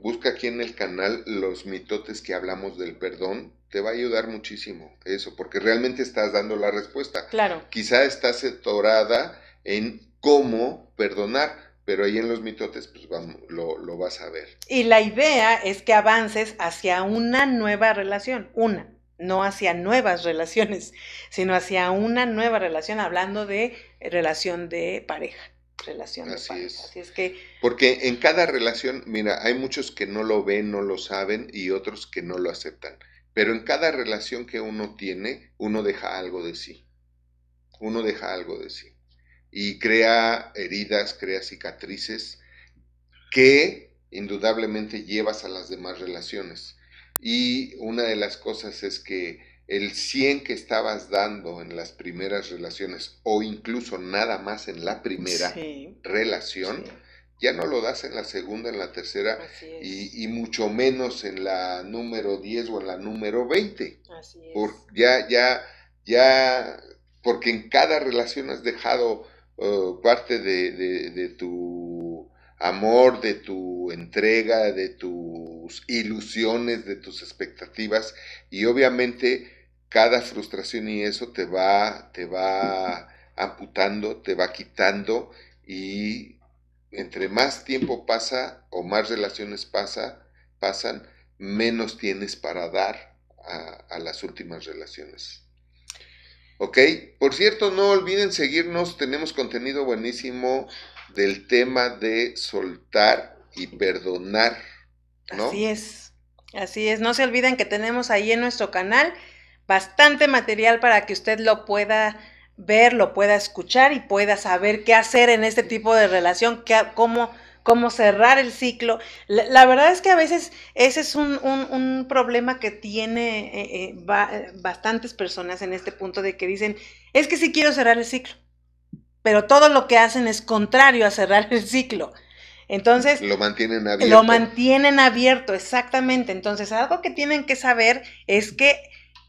busca aquí en el canal los mitotes que hablamos del perdón. Te va a ayudar muchísimo eso, porque realmente estás dando la respuesta. Claro. Quizá estás atorada en cómo perdonar, pero ahí en los mitotes pues vamos, lo, lo vas a ver. Y la idea es que avances hacia una nueva relación, una, no hacia nuevas relaciones, sino hacia una nueva relación, hablando de relación de pareja relación Así Es. Así es que... Porque en cada relación, mira, hay muchos que no lo ven, no lo saben y otros que no lo aceptan. Pero en cada relación que uno tiene, uno deja algo de sí. Uno deja algo de sí. Y crea heridas, crea cicatrices que indudablemente llevas a las demás relaciones. Y una de las cosas es que el 100 que estabas dando en las primeras relaciones o incluso nada más en la primera relación, ya no lo das en la segunda, en la tercera y, mucho menos en la número 10 o en la número 20. Así es. Por, ya, ya, ya, porque en cada relación has dejado uh, parte de, de tu amor, de tu entrega, de tus ilusiones, de tus expectativas y obviamente cada frustración y eso te va, te va amputando, te va quitando y entre más tiempo pasa o más relaciones pasa, pasan, menos tienes para dar a, las últimas relaciones. ¿Ok? Por cierto, no olviden seguirnos, tenemos contenido buenísimo del tema de soltar y perdonar. ¿no? Así es, así es. No se olviden que tenemos ahí en nuestro canal bastante material para que usted lo pueda ver, lo pueda escuchar y pueda saber qué hacer en este tipo de relación, qué, cómo, cómo cerrar el ciclo. La, verdad es que a veces ese es un, un, problema que tiene eh, eh, bastantes personas en este punto de que dicen, es que sí quiero cerrar el ciclo, pero todo lo que hacen es contrario a cerrar el ciclo. Entonces, lo mantienen abierto. Lo mantienen abierto, exactamente. Entonces, algo que tienen que saber es que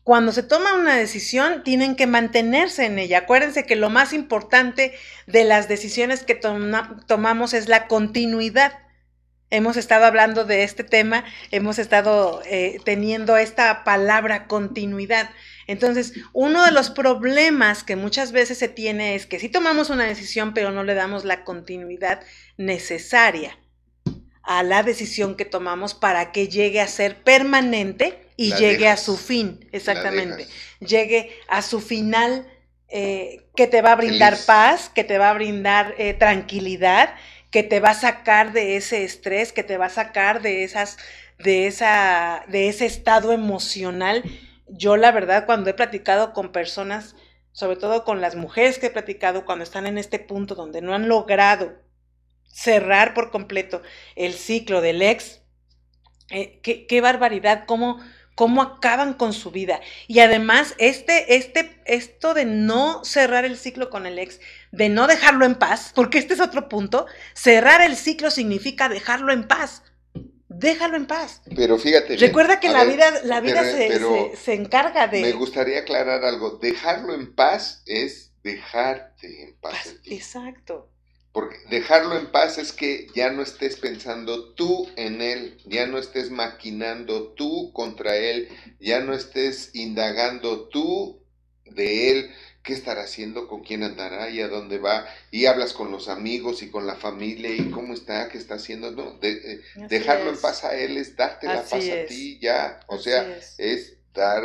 cuando se toma una decisión, tienen que mantenerse en ella. Acuérdense que lo más importante de las decisiones que tomamos es la continuidad. Hemos estado hablando de este tema, hemos estado eh, teniendo esta palabra continuidad. Entonces, uno de los problemas que muchas veces se tiene es que si tomamos una decisión, pero no le damos la continuidad necesaria a la decisión que tomamos para que llegue a ser permanente y llegue a su fin, exactamente, llegue a su final eh, que te va a brindar paz, que te va a brindar eh, tranquilidad, que te va a sacar de ese estrés, que te va a sacar de esas, de esa, de ese estado emocional. Yo la verdad cuando he platicado con personas, sobre todo con las mujeres que he platicado cuando están en este punto donde no han logrado cerrar por completo el ciclo del ex, eh, qué, qué barbaridad, cómo, cómo acaban con su vida. Y además, este, este, esto de no cerrar el ciclo con el ex, de no dejarlo en paz, porque este es otro punto, cerrar el ciclo significa dejarlo en paz. Déjalo en paz. Pero fíjate. Recuerda que la vida, la vida se, encarga de. Me gustaría aclarar algo. Dejarlo en paz es dejarte en paz. Exacto. Porque dejarlo en paz es que ya no estés pensando tú en él, ya no estés maquinando tú contra él, ya no estés indagando tú de él, qué estará haciendo, con quién andará y a dónde va, y hablas con los amigos y con la familia y cómo está, qué está haciendo, no, eh, dejarlo en paz a él es darte la paz a ti, ya, o sea, es. dar,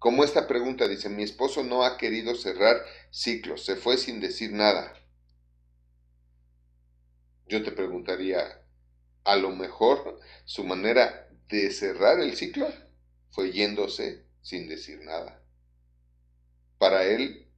como esta pregunta dice, mi esposo no ha querido cerrar ciclos, se fue sin decir nada yo te preguntaría, a lo mejor su manera de cerrar el ciclo fue yéndose sin decir nada. Para él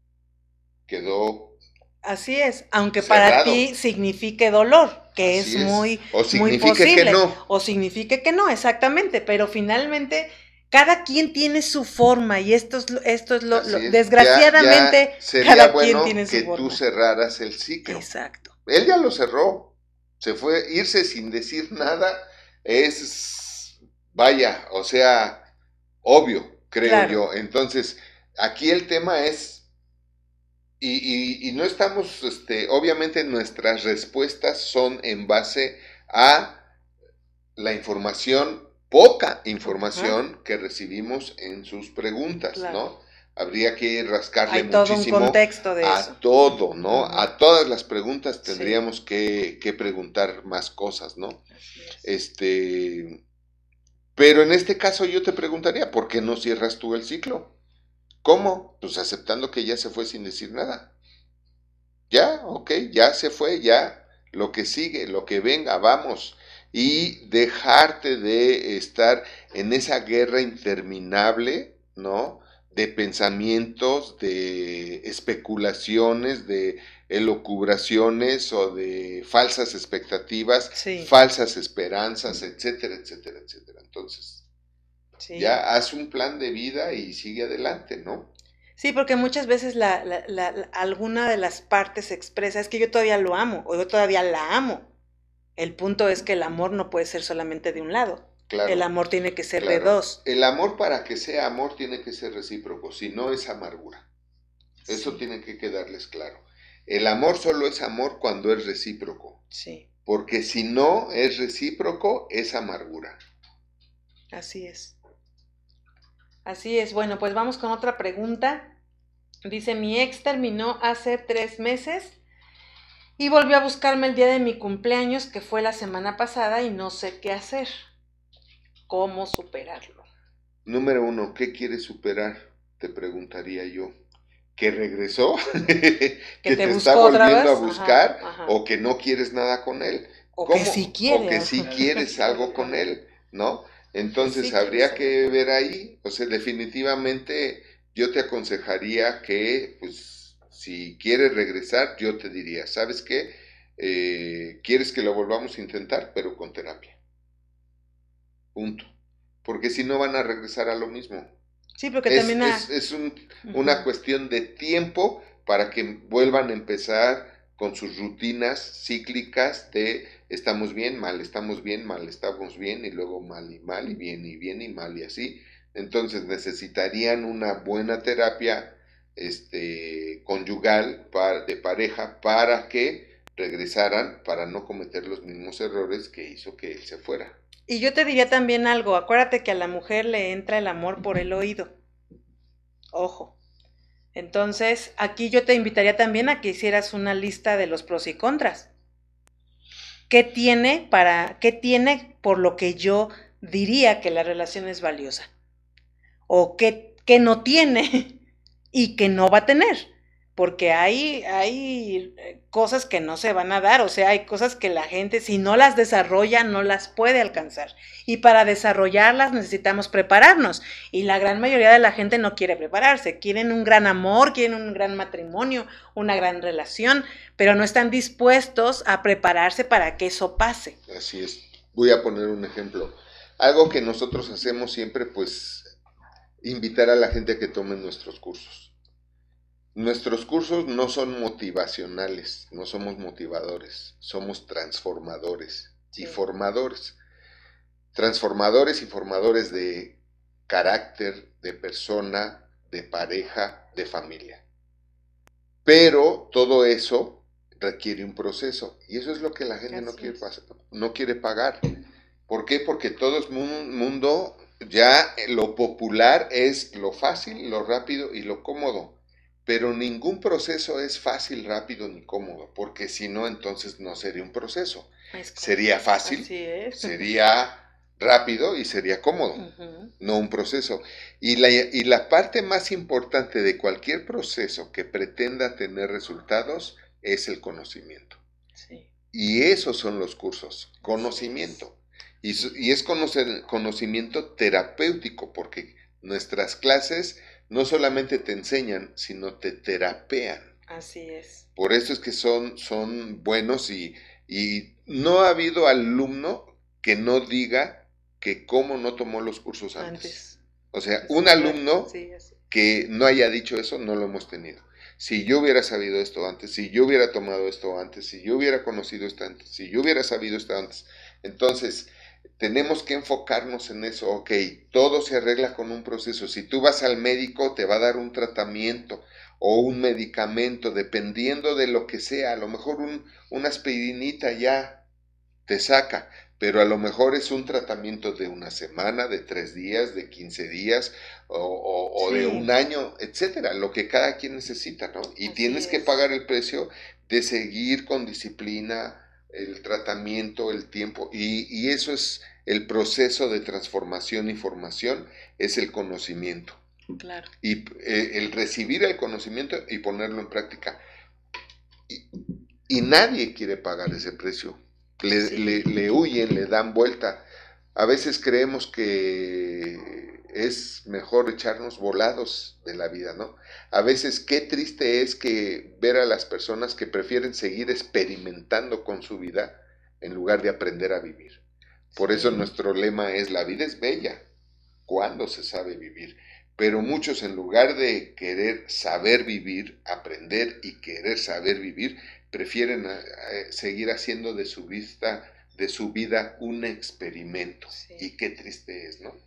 quedó... Así es, aunque para ti signifique dolor, que es, muy, o muy posible. Que no. O signifique que no, exactamente, pero finalmente cada quien tiene su forma y esto es, esto es lo, desgraciadamente cada quien tiene su forma. que tú cerraras el ciclo. Exacto. Él ya lo cerró. Se fue, irse sin decir nada es, vaya, o sea, obvio, creo yo. Entonces, aquí el tema es, y, y, no estamos, este, obviamente nuestras respuestas son en base a la información, poca información que recibimos en sus preguntas, ¿no? Habría que rascarle Hay todo muchísimo un contexto de a todo, ¿no? A todas las preguntas tendríamos que, que, preguntar más cosas, ¿no? Este, pero en este caso yo te preguntaría, ¿por qué no cierras tú el ciclo? ¿Cómo? Pues aceptando que ya se fue sin decir nada. Ya, ok, ya se fue, ya. Lo que sigue, lo que venga, vamos. Y dejarte de estar en esa guerra interminable, ¿no? De pensamientos, de especulaciones, de elocubraciones o de falsas expectativas, falsas esperanzas, etcétera, etcétera, etcétera. Entonces, ya haz un plan de vida y sigue adelante, ¿no? Sí, porque muchas veces la, la, alguna de las partes expresa es que yo todavía lo amo o yo todavía la amo. El punto es que el amor no puede ser solamente de un lado el amor tiene que ser de dos. El amor para que sea amor tiene que ser recíproco, si no es amargura. Eso tiene que quedarles claro. El amor solo es amor cuando es recíproco. Sí. Porque si no es recíproco, es amargura. Así es. Así es. Bueno, pues vamos con otra pregunta. Dice, mi ex terminó hace tres meses y volvió a buscarme el día de mi cumpleaños, que fue la semana pasada, y no sé qué hacer cómo superarlo. Número uno, ¿qué quieres superar? Te preguntaría yo. ¿Que regresó? ¿Que, te, está volviendo a buscar? ¿O que no quieres nada con él? O que sí quieres. O que sí quieres algo con él, ¿no? Entonces habría que ver ahí, o sea, definitivamente yo te aconsejaría que, pues, si quieres regresar, yo te diría, ¿sabes qué? Eh, quieres que lo volvamos a intentar, pero con terapia. Punto. Porque si no van a regresar a lo mismo. Sí, porque también... Es, una cuestión de tiempo para que vuelvan a empezar con sus rutinas cíclicas de estamos bien, mal, estamos bien, mal, estamos bien, y luego mal y mal, y bien y bien y mal y así. Entonces necesitarían una buena terapia este, conyugal de pareja para que regresaran para no cometer los mismos errores que hizo que él se fuera. Y yo te diría también algo, acuérdate que a la mujer le entra el amor por el oído. Ojo. Entonces, aquí yo te invitaría también a que hicieras una lista de los pros y contras. ¿Qué tiene para qué tiene por lo que yo diría que la relación es valiosa? ¿O qué, qué no tiene y que no va a tener? Porque hay, hay eh, cosas que no se van a dar, o sea, hay cosas que la gente si no las desarrolla no las puede alcanzar. Y para desarrollarlas necesitamos prepararnos. Y la gran mayoría de la gente no quiere prepararse, quieren un gran amor, quieren un gran matrimonio, una gran relación, pero no están dispuestos a prepararse para que eso pase. Así es. Voy a poner un ejemplo. Algo que nosotros hacemos siempre, pues, invitar a la gente a que tomen nuestros cursos Nuestros cursos no son motivacionales, no somos motivadores, somos transformadores y formadores. Transformadores y formadores de carácter, de persona, de pareja, de familia. Pero todo eso requiere un proceso y eso es lo que la gente no quiere, no quiere pagar. ¿Por qué? Porque todo el mundo, ya lo popular es lo fácil, lo rápido y lo cómodo pero ningún proceso es fácil, rápido ni cómodo, porque si no, entonces no sería un proceso. sería fácil, sería rápido y sería cómodo, no un proceso. Y la, y la parte más importante de cualquier proceso que pretenda tener resultados es el conocimiento. Y esos son los cursos, conocimiento. Y, y es conocer, conocimiento terapéutico, porque nuestras clases no solamente te enseñan, sino te terapean. Así es. Por eso es que son, son buenos y, y no ha habido alumno que no diga que cómo no tomó los cursos antes. O sea, un alumno que no haya dicho eso, no lo hemos tenido. Si yo hubiera sabido esto antes, si yo hubiera tomado esto antes, si yo hubiera conocido esto antes, si yo hubiera sabido esto antes. Entonces, tenemos que enfocarnos en eso, ok, todo se arregla con un proceso. Si tú vas al médico, te va a dar un tratamiento o un medicamento, dependiendo de lo que sea. A lo mejor un, una aspirinita ya te saca, pero a lo mejor es un tratamiento de una semana, de tres días, de quince días o, de un año, etcétera, lo que cada quien necesita, ¿no? Y tienes que pagar el precio de seguir con disciplina, el tratamiento, el tiempo, y, eso es el proceso de transformación y formación, es el conocimiento. Claro. Y eh, el recibir el conocimiento y ponerlo en práctica. Y, nadie quiere pagar ese precio. Le, le, huyen, le dan vuelta. A veces creemos que es mejor echarnos volados de la vida, ¿no? A veces qué triste es que ver a las personas que prefieren seguir experimentando con su vida en lugar de aprender a vivir. Por eso nuestro lema es la vida es bella cuando se sabe vivir. Pero muchos en lugar de querer saber vivir, aprender y querer saber vivir, prefieren eh, seguir haciendo de su vista, de su vida un experimento. Y qué triste es, ¿no?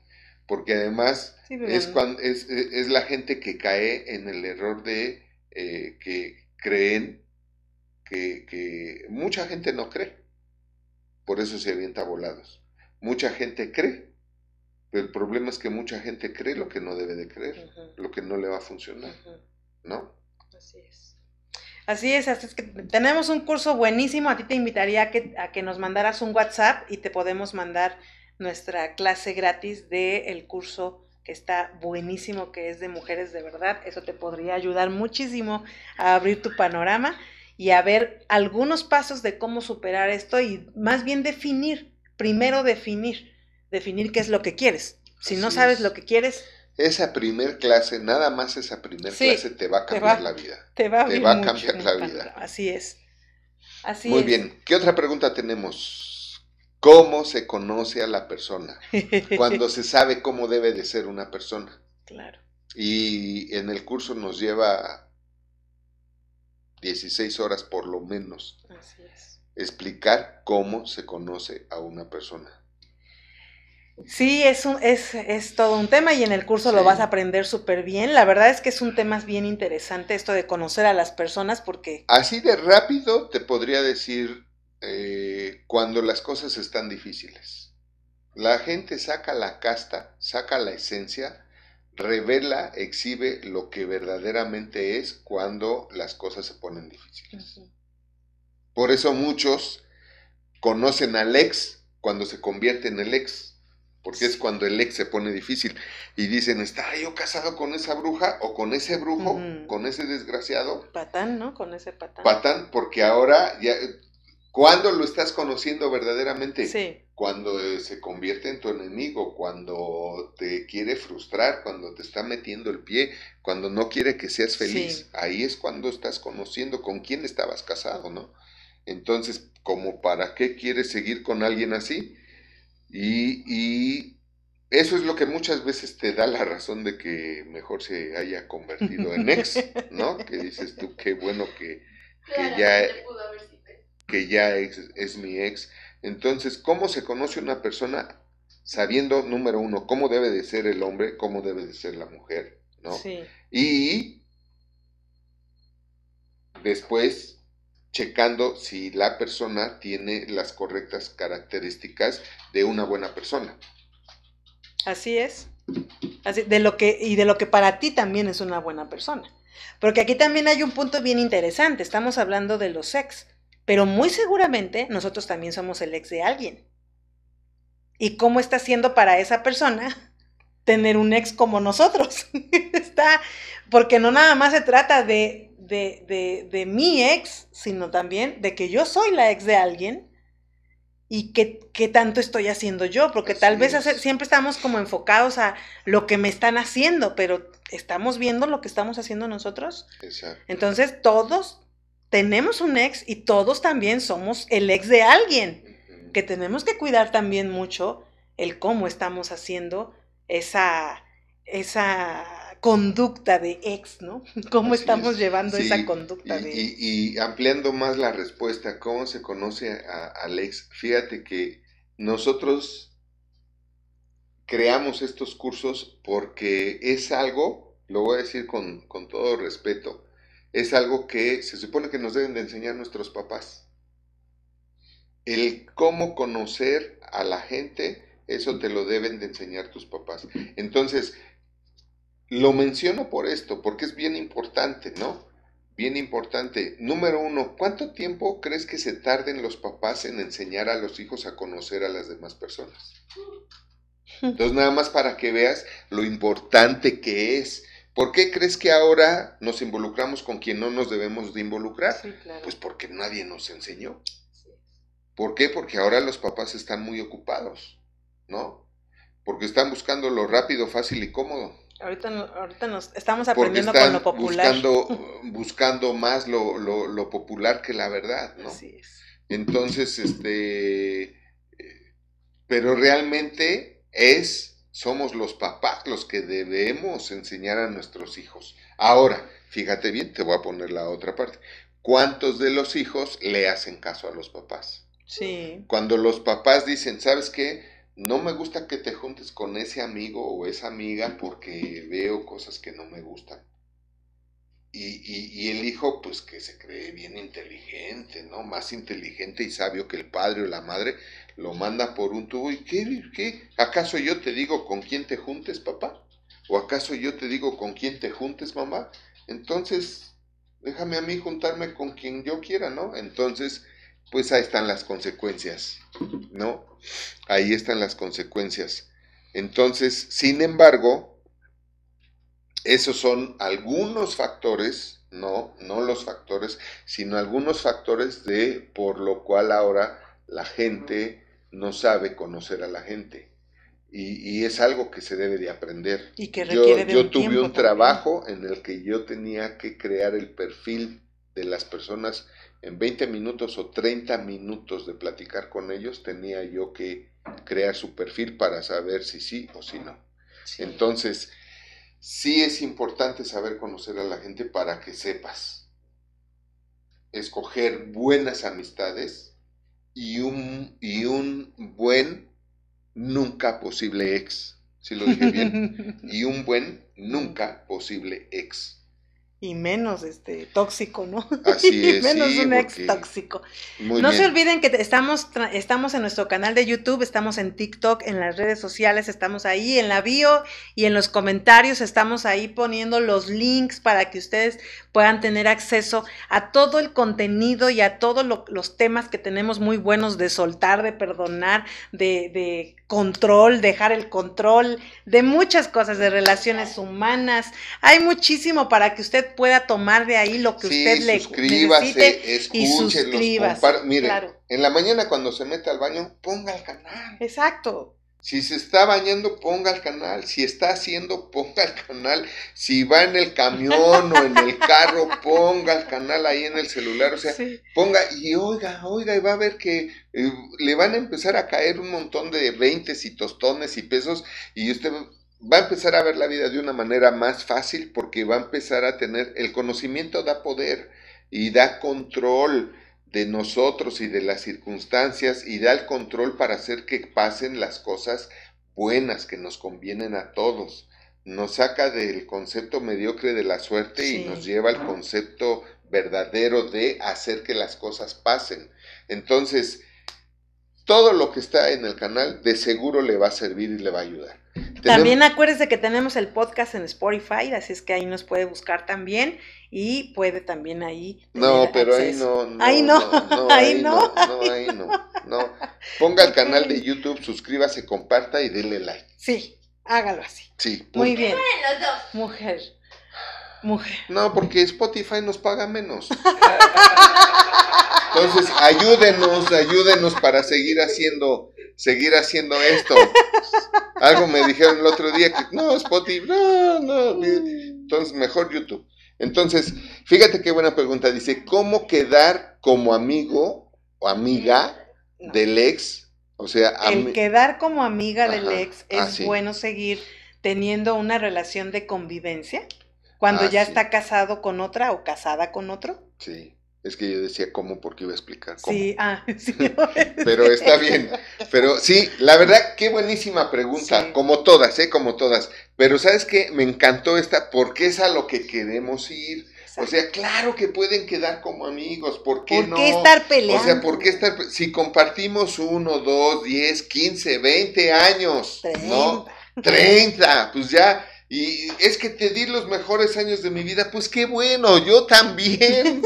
Porque además es, cuando, es, es, la gente que cae en el error de eh, que creen que, que, mucha gente no cree, por eso se avienta volados. Mucha gente cree, pero el problema es que mucha gente cree lo que no debe de creer, lo que no le va a funcionar, ¿no? Así es. Así es, así es que tenemos un curso buenísimo, a ti te invitaría a que, a que nos mandaras un WhatsApp y te podemos mandar nuestra clase gratis del curso que está buenísimo, que es de mujeres de verdad. Eso te podría ayudar muchísimo a abrir tu panorama y a ver algunos pasos de cómo superar esto y más bien definir, primero definir, definir qué es lo que quieres. Si no sabes lo que quieres, esa primer clase, nada más esa primer clase te va a cambiar la vida. Te va a, cambiar la vida. Así es. Así Muy bien. ¿Qué otra pregunta tenemos? ¿Cómo se conoce a la persona? Cuando se sabe cómo debe de ser una persona. Claro. Y en el curso nos lleva 16 horas por lo menos. Así es. Explicar cómo se conoce a una persona. Sí, es, un, es, es todo un tema y en el curso lo vas a aprender súper bien. La verdad es que es un tema bien interesante esto de conocer a las personas porque... Así de rápido te podría decir eh, cuando las cosas están difíciles. La gente saca la casta, saca la esencia, revela, exhibe lo que verdaderamente es cuando las cosas se ponen difíciles. Por eso muchos conocen al ex cuando se convierte en el ex, porque es cuando el ex se pone difícil y dicen, ¿está yo casado con esa bruja o con ese brujo, con ese desgraciado? Patán, ¿no? Con ese patán. Patán, porque ahora ya ¿Cuándo lo estás conociendo verdaderamente? Sí. Cuando eh, se convierte en tu enemigo, cuando te quiere frustrar, cuando te está metiendo el pie, cuando no quiere que seas feliz. Ahí es cuando estás conociendo con quién estabas casado, ¿no? Entonces, ¿como para qué quieres seguir con alguien así? Y, y eso es lo que muchas veces te da la razón de que mejor se haya convertido en ex, ¿no? Que dices tú, qué bueno que, que ya que ya es, mi ex. Entonces, ¿cómo se conoce una persona sabiendo, número uno, cómo debe de ser el hombre, cómo debe de ser la mujer, ¿no? Sí. Y después checando si la persona tiene las correctas características de una buena persona. Así es. Así, de lo que, y de lo que para ti también es una buena persona. Porque aquí también hay un punto bien interesante. Estamos hablando de los ex pero muy seguramente nosotros también somos el ex de alguien. ¿Y cómo está siendo para esa persona tener un ex como nosotros? está, porque no nada más se trata de, de, mi ex, sino también de que yo soy la ex de alguien y qué, tanto estoy haciendo yo, porque tal vez siempre estamos como enfocados a lo que me están haciendo, pero ¿estamos viendo lo que estamos haciendo nosotros? Exacto. Entonces todos tenemos un ex y todos también somos el ex de alguien, que tenemos que cuidar también mucho el cómo estamos haciendo esa, esa conducta de ex, ¿no? ¿Cómo estamos llevando esa conducta y, de ex? Y, ampliando más la respuesta, ¿cómo se conoce al ex? Fíjate que nosotros creamos estos cursos porque es algo, lo voy a decir con, con todo respeto, es algo que se supone que nos deben de enseñar nuestros papás. El cómo conocer a la gente, eso te lo deben de enseñar tus papás. Entonces, lo menciono por esto, porque es bien importante, ¿no? Bien importante. Número uno, ¿cuánto tiempo crees que se tarden los papás en enseñar a los hijos a conocer a las demás personas? Entonces, nada más para que veas lo importante que es ¿Por qué crees que ahora nos involucramos con quien no nos debemos de involucrar? Pues porque nadie nos enseñó. ¿Por qué? Porque ahora los papás están muy ocupados, ¿no? Porque están buscando lo rápido, fácil y cómodo. Ahorita, ahorita nos estamos aprendiendo con lo popular. Buscando, buscando más lo, lo, lo, popular que la verdad, ¿no? Así es. Entonces, este, eh, pero realmente es somos los papás los que debemos enseñar a nuestros hijos. Ahora, fíjate bien, te voy a poner la otra parte. ¿Cuántos de los hijos le hacen caso a los papás? Sí. Cuando los papás dicen, ¿sabes qué? No me gusta que te juntes con ese amigo o esa amiga porque veo cosas que no me gustan. Y, y, y, el hijo, pues que se cree bien inteligente, ¿no? Más inteligente y sabio que el padre o la madre, lo manda por un tubo. ¿Y qué, qué? ¿Acaso yo te digo con quién te juntes, papá? ¿O acaso yo te digo con quién te juntes, mamá? Entonces, déjame a mí juntarme con quien yo quiera, ¿no? Entonces, pues ahí están las consecuencias, ¿no? Ahí están las consecuencias. Entonces, sin embargo, esos son algunos factores, no, no los factores, sino algunos factores de por lo cual ahora la gente no sabe conocer a la gente. Y, es algo que se debe de aprender. Y que requiere yo, yo tuve un trabajo en el que yo tenía que crear el perfil de las personas en 20 minutos o 30 minutos de platicar con ellos, tenía yo que crear su perfil para saber si sí o si no. Entonces, sí es importante saber conocer a la gente para que sepas escoger buenas amistades y un, y un buen nunca posible ex. Si lo dije bien. y un buen nunca posible ex y menos este tóxico, ¿no? Así es. menos un ex tóxico. no se olviden que estamos, estamos en nuestro canal de YouTube, estamos en TikTok, en las redes sociales, estamos ahí en la bio y en los comentarios estamos ahí poniendo los links para que ustedes puedan tener acceso a todo el contenido y a todos los temas que tenemos muy buenos de soltar, de perdonar, de, de control, dejar el control, de muchas cosas, de relaciones humanas. Hay muchísimo para que usted pueda tomar de ahí lo que usted le necesite y suscríbase. Mire, en la mañana cuando se mete al baño, ponga el canal. Exacto. Si se está bañando, ponga el canal. Si está haciendo, ponga el canal. Si va en el camión o en el carro, ponga el canal ahí en el celular. O sea, ponga y oiga, oiga, y va a ver que eh, le van a empezar a caer un montón de veintes y tostones y pesos y usted va a empezar a ver la vida de una manera más fácil porque va a empezar a tener el conocimiento da poder y da control de nosotros y de las circunstancias y da el control para hacer que pasen las cosas buenas que nos convienen a todos. Nos saca del concepto mediocre de la suerte y nos lleva al concepto verdadero de hacer que las cosas pasen. Entonces, todo lo que está en el canal de seguro le va a servir y le va a ayudar. También acuérdese que tenemos el podcast en Spotify, así es que ahí nos puede buscar también y puede también ahí. No, pero ahí no, Ahí no. ahí no. No, ahí no. No. Ponga el canal de YouTube, suscríbase, comparta y denle like. Sí, hágalo así. Sí. Muy bien. Mujer. Mujer. No, porque Spotify nos paga menos. Entonces, ayúdenos, ayúdenos para seguir haciendo, seguir haciendo esto. Algo me dijeron el otro día que no, Spotify, no, no. Entonces, mejor YouTube. Entonces, fíjate qué buena pregunta. Dice, ¿cómo quedar como amigo o amiga del ex? O sea, el quedar como amiga del ex ah, es bueno seguir teniendo una relación de convivencia cuando ah, ya está casado con otra o casada con otro. Sí. Es que yo decía cómo porque iba a explicar cómo. Sí, ah, sí. Pero está bien. Pero sí, la verdad, qué buenísima pregunta. Como todas, ¿eh? Como todas. Pero ¿sabes qué? Me encantó esta porque es a lo que queremos ir. O sea, claro que pueden quedar como amigos. ¿Por qué no? ¿Por qué estar peleando? O sea, ¿por qué estar? Si compartimos uno, dos, diez, quince, veinte años, ¿no? Treinta, pues ya y es que te di los mejores años de mi vida, pues qué bueno, yo también,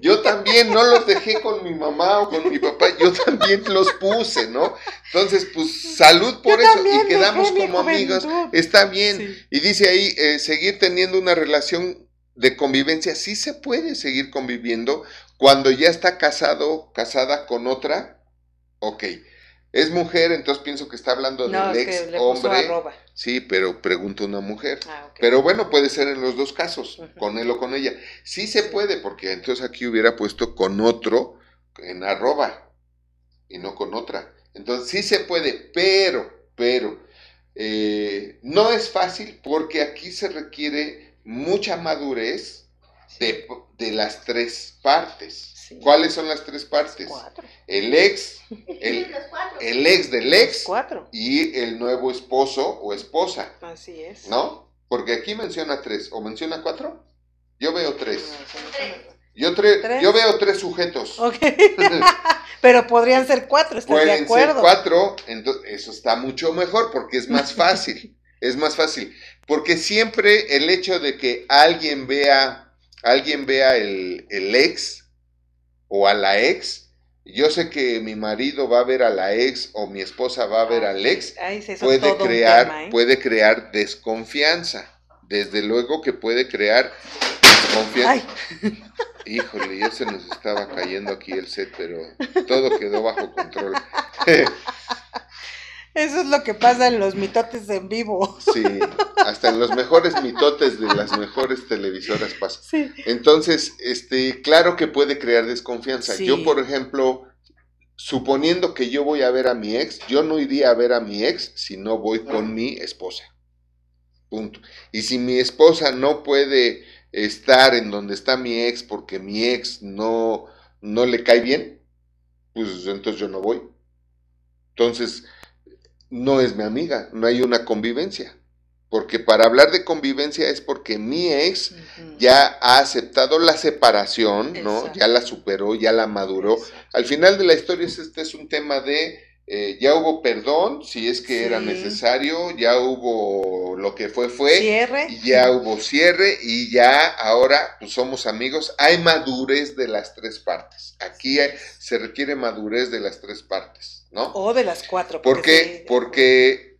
yo también no los dejé con mi mamá o con mi papá, yo también los puse, ¿no? Entonces, pues salud por eso y quedamos como amigos, está bien. Y dice ahí, eh, seguir teniendo una relación de convivencia, sí se puede seguir conviviendo cuando ya está casado, casada con otra, ok. Es mujer, entonces pienso que está hablando del ex hombre. Sí, pero pregunto una mujer. Ah, pero bueno, puede ser en los dos casos, con él o con ella. Sí se puede, porque entonces aquí hubiera puesto con otro en arroba y no con otra. Entonces sí se puede, pero, pero, eh, no es fácil porque aquí se requiere mucha madurez de, de las tres partes. ¿Cuáles son las tres partes? El ex, el, ex del ex y el nuevo esposo o esposa. Así es. ¿No? Porque aquí menciona tres. ¿O menciona cuatro? Yo veo tres. Yo, yo veo tres sujetos. Pero podrían ser cuatro, ¿estás de acuerdo? Ser cuatro, entonces, eso está mucho mejor porque es más fácil. es más fácil. Porque siempre el hecho de que alguien vea, alguien vea el, el ex o a la ex, yo sé que mi marido va a ver a la ex o mi esposa va a ver al ex, puede crear, ¿eh? puede crear desconfianza. Desde luego que puede crear desconfianza. Híjole, ya se nos estaba cayendo aquí el set, pero todo quedó bajo control. Eso es lo que pasa en los mitotes en vivo. Sí, hasta en los mejores mitotes de las mejores televisoras pasa. Entonces, este, claro que puede crear desconfianza. Yo, por ejemplo, suponiendo que yo voy a ver a mi ex, yo no iría a ver a mi ex si no voy con mi esposa. Punto. Y si mi esposa no puede estar en donde está mi ex porque mi ex no, no le cae bien, pues entonces yo no voy. Entonces, no es mi amiga, no hay una convivencia. Porque para hablar de convivencia es porque mi ex ya ha aceptado la separación, ¿no? Ya la superó, ya la maduró. Al final de la historia este es un tema de eh, ya hubo perdón, si es que era necesario, ya hubo lo que fue, fue. Cierre. Y ya hubo cierre y ya ahora pues, somos amigos. Hay madurez de las tres partes. Aquí se requiere madurez de las tres partes, ¿no? O de las cuatro. Porque, porque,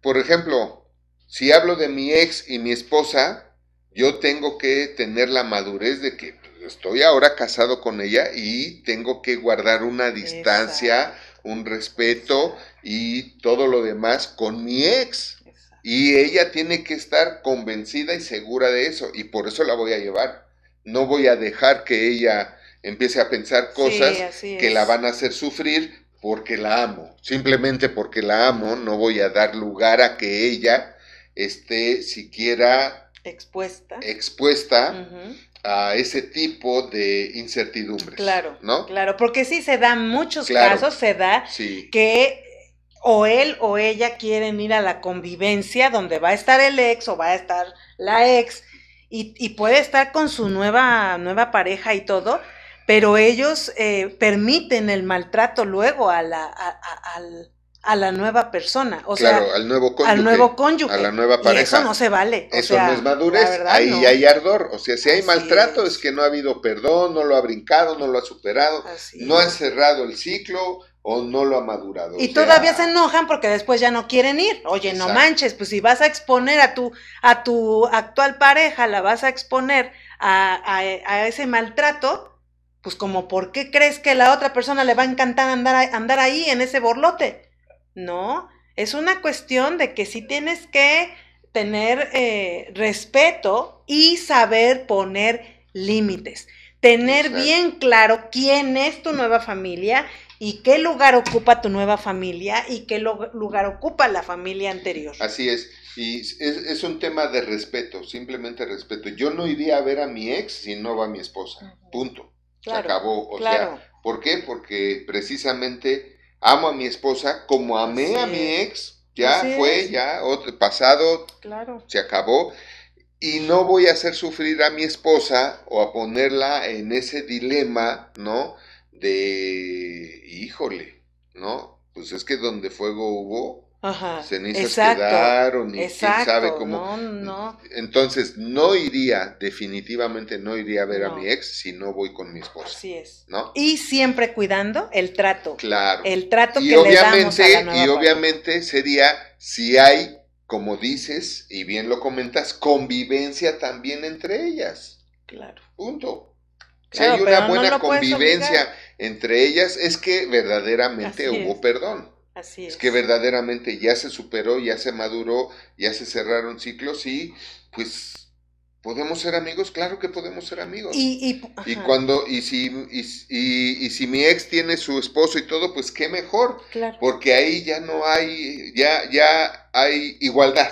por ejemplo, si hablo de mi ex y mi esposa, yo tengo que tener la madurez de que estoy ahora casado con ella y tengo que guardar una distancia, un respeto y todo lo demás con mi ex. Y ella tiene que estar convencida y segura de eso y por eso la voy a llevar. No voy a dejar que ella empiece a pensar cosas que la van a hacer sufrir porque la amo. Simplemente porque la amo, no voy a dar lugar a que ella esté siquiera expuesta, expuesta a ese tipo de incertidumbres. Claro, ¿no? Claro, porque sí se da muchos casos, se da que o él o ella quieren ir a la convivencia donde va a estar el ex o va a estar la ex y, puede estar con su nueva, nueva pareja y todo, pero ellos eh, permiten el maltrato luego a la, al, a la nueva persona, o claro, al nuevo cónyuge, al nuevo cónyuge, a la nueva pareja. eso no se vale. eso no es madurez, ahí hay ardor. O sea, si hay maltrato es. que no ha habido perdón, no lo ha brincado, no lo ha superado, no ha cerrado el ciclo o no lo ha madurado. Y todavía se enojan porque después ya no quieren ir. Oye, no manches, pues si vas a exponer a tu, a tu actual pareja, la vas a exponer a, a, ese maltrato, pues como, ¿por qué crees que la otra persona le va a encantar andar, andar ahí en ese borlote? No, es una cuestión de que sí tienes que tener eh, respeto y saber poner límites. Tener bien claro quién es tu nueva familia y qué lugar ocupa tu nueva familia y qué lugar ocupa la familia anterior. Así es. Y es, un tema de respeto, simplemente respeto. Yo no iría a ver a mi ex si no va mi esposa. Punto. Se acabó. O sea, ¿por qué? Porque precisamente amo a mi esposa como amé a mi ex, ya fue, ya, otro, pasado, claro. se acabó. Y no voy a hacer sufrir a mi esposa o a ponerla en ese dilema, ¿no? De, híjole, ¿no? Pues es que donde fuego hubo, Ajá, cenizas quedaron y quién sabe cómo. No, no. Entonces, no iría, definitivamente no iría a ver a mi ex si no voy con mi esposa. Así es. ¿No? Y siempre cuidando el trato. Claro. El trato que le damos a la nueva Y obviamente sería si hay, como dices y bien lo comentas, convivencia también entre ellas. Claro. Punto. Si hay una buena convivencia entre ellas, es que verdaderamente hubo perdón. Así es. que verdaderamente ya se superó, ya se maduró, ya se cerraron ciclos y pues podemos ser amigos, claro que podemos ser amigos. Y, y, cuando, y si, y, si mi ex tiene su esposo y todo, pues qué mejor. Claro. Porque ahí ya no hay, ya, ya hay igualdad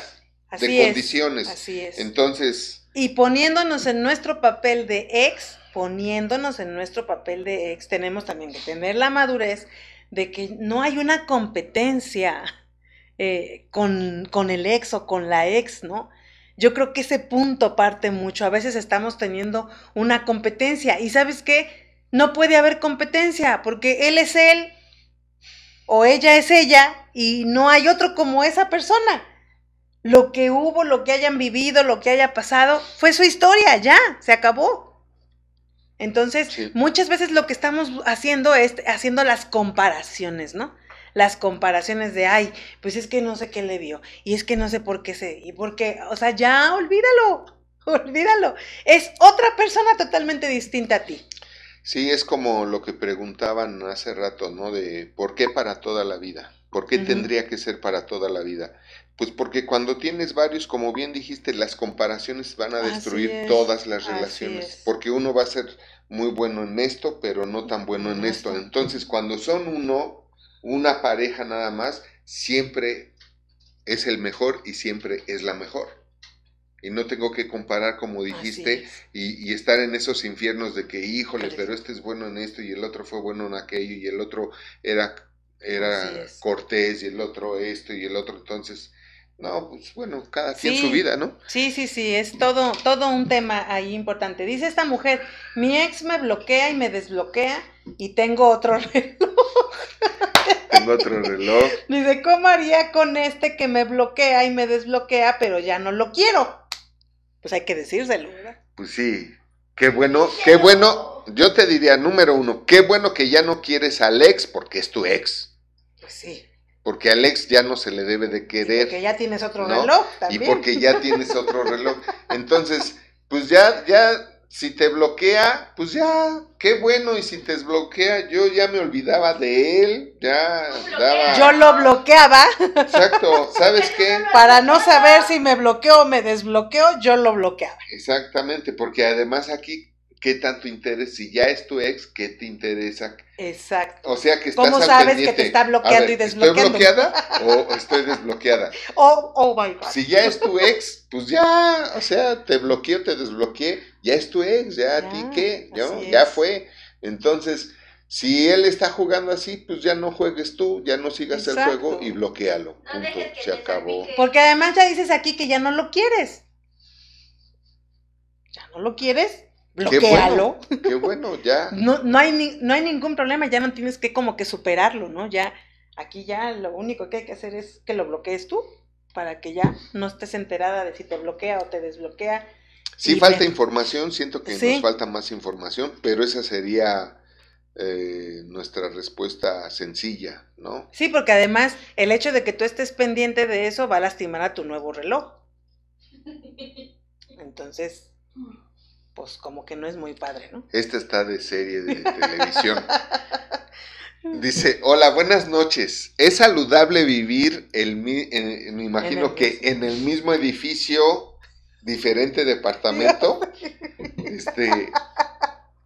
de condiciones. Así es. Entonces. Y poniéndonos en nuestro papel de ex, poniéndonos en nuestro papel de ex, tenemos también que tener la madurez de que no hay una competencia eh, con, con, el ex o con la ex, ¿no? Yo creo que ese punto parte mucho. A veces estamos teniendo una competencia y sabes qué, no puede haber competencia porque él es él o ella es ella y no hay otro como esa persona. Lo que hubo, lo que hayan vivido, lo que haya pasado, fue su historia, ya, se acabó. Entonces, muchas veces lo que estamos haciendo es haciendo las comparaciones, ¿no? Las comparaciones de, ay, pues es que no sé qué le vio, y es que no sé por qué sé, y por qué, o sea, ya olvídalo, olvídalo. Es otra persona totalmente distinta a ti. Sí, es como lo que preguntaban hace rato, ¿no? De por qué para toda la vida, por qué tendría que ser para toda la vida. Pues porque cuando tienes varios, como bien dijiste, las comparaciones van a destruir todas las relaciones, porque uno va a ser muy bueno en esto, pero no tan bueno en esto. Entonces, cuando son uno, una pareja nada más, siempre es el mejor y siempre es la mejor. Y no tengo que comparar, como dijiste, y, y, estar en esos infiernos de que, híjole, pero este es bueno en esto y el otro fue bueno en aquello y el otro era era cortés y el otro esto y el otro, entonces, no, pues bueno, cada quien su vida, ¿no? Sí, sí, sí, es todo, todo un tema ahí importante. Dice esta mujer, mi ex me bloquea y me desbloquea y tengo otro reloj. tengo otro reloj. Dice, ¿cómo haría con este que me bloquea y me desbloquea, pero ya no lo quiero? Pues hay que decírselo, ¿verdad? Pues sí, qué bueno, qué bueno. Yo te diría, número uno, qué bueno que ya no quieres al ex porque es tu ex. Pues sí. Porque al ex ya no se le debe de querer. porque ya tienes otro reloj también. Y porque ya tienes otro reloj. Entonces, pues ya, ya si te bloquea, pues ya, qué bueno, y si te desbloquea, yo ya me olvidaba de él, ya daba... Yo lo bloqueaba. Exacto, ¿sabes qué? Para no saber si me bloqueó o me desbloqueó, yo lo bloqueaba. Exactamente, porque además aquí ¿qué tanto interés? Si ya es tu ex, ¿qué te interesa? Exacto. O sea que estás ¿Cómo sabes que te está bloqueando y desbloqueando? ¿Estoy bloqueada o estoy desbloqueada? oh, oh my God. Si ya es tu ex, pues ya, o sea, te bloqueé o te desbloqueé, ya es tu ex, ya, a ti qué, ¿no? Ya fue. Entonces, si él está jugando así, pues ya no juegues tú, ya no sigas el juego y bloquealo. Punto. Se acabó. Porque además ya dices aquí que ya no lo quieres. ¿Ya no lo quieres? Bloquealo. Qué bueno, ya. No, no, hay no hay ningún problema, ya no tienes que como que superarlo, ¿no? Ya, aquí ya lo único que hay que hacer es que lo bloquees tú, para que ya no estés enterada de si te bloquea o te desbloquea. Sí, falta información, siento que nos falta más información, pero esa sería eh, nuestra respuesta sencilla, ¿no? Sí, porque además el hecho de que tú estés pendiente de eso va a lastimar a tu nuevo reloj. Entonces, pues como que no es muy padre, ¿no? Esta está de serie de televisión. Dice, hola, buenas noches. ¿Es saludable vivir, el, me imagino que en el mismo edificio, diferente departamento? este,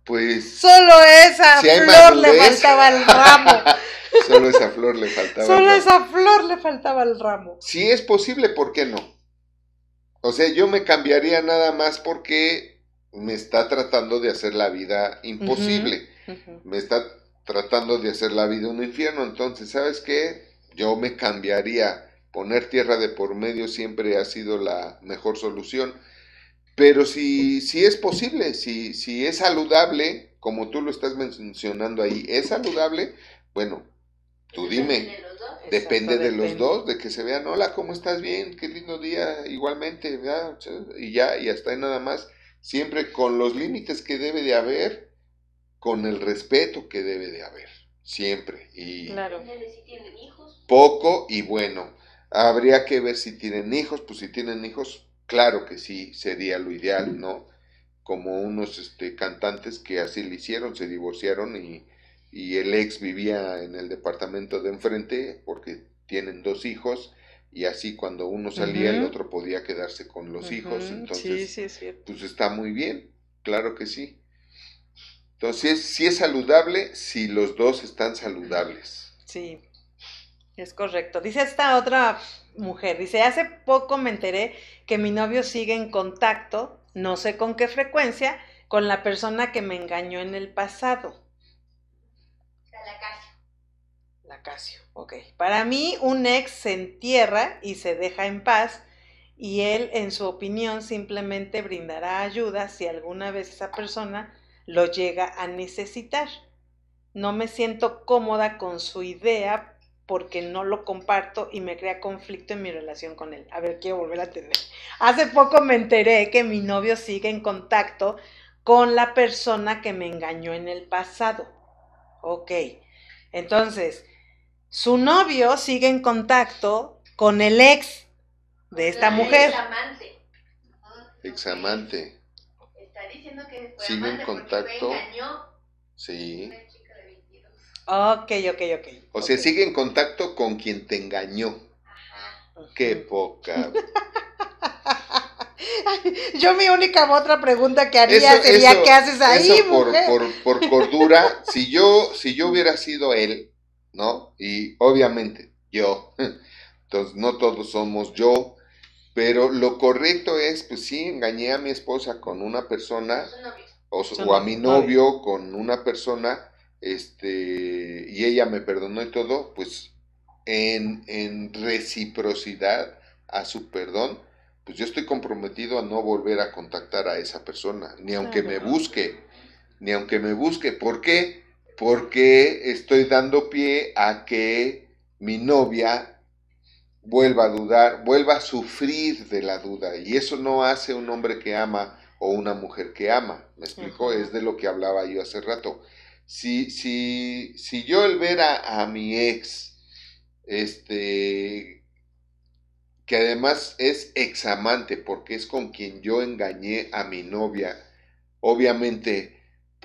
pues... Solo esa flor le faltaba el ramo. Solo esa flor le faltaba. Solo esa flor le faltaba el ramo. Si es posible, ¿por qué no? O sea, yo me cambiaría nada más porque me está tratando de hacer la vida imposible. Me está tratando de hacer la vida un infierno. Entonces, ¿sabes qué? Yo me cambiaría. Poner tierra de por medio siempre ha sido la mejor solución. Pero si, si es posible, si, si es saludable, como tú lo estás mencionando ahí, es saludable, bueno, tú dime. Depende de los dos, de que se vean, hola, ¿cómo estás? Bien, qué lindo día, igualmente, y ya, y hasta ahí nada más siempre con los límites que debe de haber, con el respeto que debe de haber, siempre. Y claro. Poco y bueno. Habría que ver si tienen hijos, pues si tienen hijos, claro que sí, sería lo ideal, ¿no? Como unos este, cantantes que así lo hicieron, se divorciaron y, y el ex vivía en el departamento de enfrente porque tienen dos hijos y así cuando uno salía el otro podía quedarse con los hijos, entonces pues está muy bien, claro que sí. Entonces, si es saludable si los dos están saludables. Sí, es correcto. Dice esta otra mujer, dice, hace poco me enteré que mi novio sigue en contacto, no sé con qué frecuencia, con la persona que me engañó en el pasado. La Casio. Ok, para mí un ex se entierra y se deja en paz y él, en su opinión, simplemente brindará ayuda si alguna vez esa persona lo llega a necesitar. No me siento cómoda con su idea porque no lo comparto y me crea conflicto en mi relación con él. A ver, quiero volver a tener. Hace poco me enteré que mi novio sigue en contacto con la persona que me engañó en el pasado. Ok, entonces, su novio sigue en contacto con el ex de esta mujer. Examante. Examante. Está diciendo que fue sigue en contacto. Sí. Ok, ok, ok. O sea, sigue en contacto con quien te engañó. Ajá. Qué poca. Yo mi única otra pregunta que haría sería ¿qué haces ahí, por, Por, por, cordura, si yo, si yo hubiera sido él, ¿no? Y obviamente yo, entonces no todos somos yo, pero lo correcto es, pues sí, engañé a mi esposa con una persona, o, a mi novio con una persona, este, y ella me perdonó y todo, pues en, en reciprocidad a su perdón, pues yo estoy comprometido a no volver a contactar a esa persona, ni aunque me busque, ni aunque me busque. ¿Por qué? Porque estoy dando pie a que mi novia vuelva a dudar, vuelva a sufrir de la duda. Y eso no hace un hombre que ama o una mujer que ama. ¿Me explico? Es de lo que hablaba yo hace rato. Si, si, si yo el ver a, a mi ex, este, que además es examante porque es con quien yo engañé a mi novia, obviamente,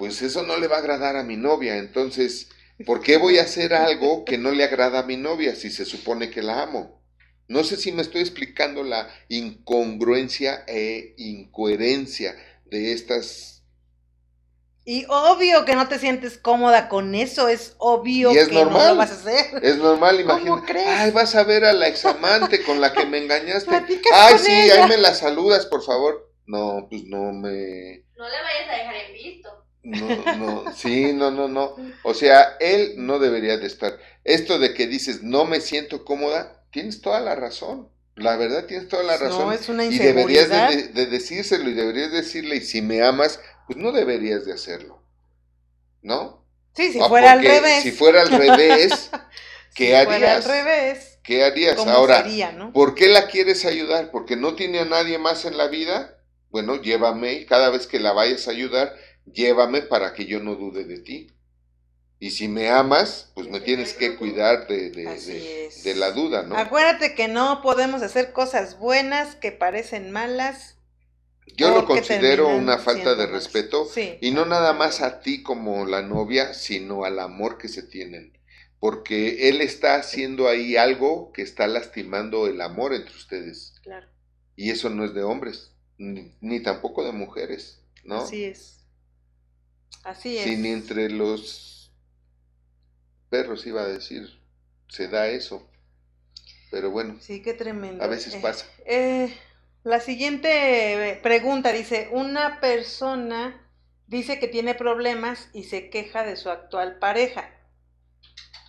pues eso no le va a agradar a mi novia. Entonces, ¿por qué voy a hacer algo que no le agrada a mi novia si se supone que la amo? No sé si me estoy explicando la incongruencia e incoherencia de estas y obvio que no te sientes cómoda con eso, es obvio que no lo vas a hacer. Es normal, imagínate. Ay, vas a ver a la examante con la que me engañaste. Ay, sí, ahí me la saludas, por favor. No, pues no me. No le vayas a dejar en visto. No, no, sí, no, no, no. O sea, él no debería de estar. Esto de que dices, no me siento cómoda, tienes toda la razón. La verdad tienes toda la razón. No, es una y deberías de, decírselo y deberías decirle, y si me amas, pues no deberías de hacerlo. ¿No? Sí, si fuera al revés. Si fuera al revés, ¿qué si harías? Fuera al revés. ¿Qué harías? Ahora, ¿por qué la quieres ayudar? ¿Porque no tiene a nadie más en la vida? Bueno, llévame y cada vez que la vayas a ayudar, llévame para que yo no dude de ti. Y si me amas, pues me tienes que cuidar de, de, la duda, ¿no? Acuérdate que no podemos hacer cosas buenas que parecen malas. Yo lo considero una falta de respeto y no nada más a ti como la novia, sino al amor que se tienen. Porque él está haciendo ahí algo que está lastimando el amor entre ustedes. Claro. Y eso no es de hombres, ni, ni tampoco de mujeres, ¿no? Así es. Así es. Si ni entre los perros, iba a decir, se da eso. Pero bueno. Sí, qué tremendo. A veces eh, pasa. Eh, la siguiente pregunta dice, una persona dice que tiene problemas y se queja de su actual pareja,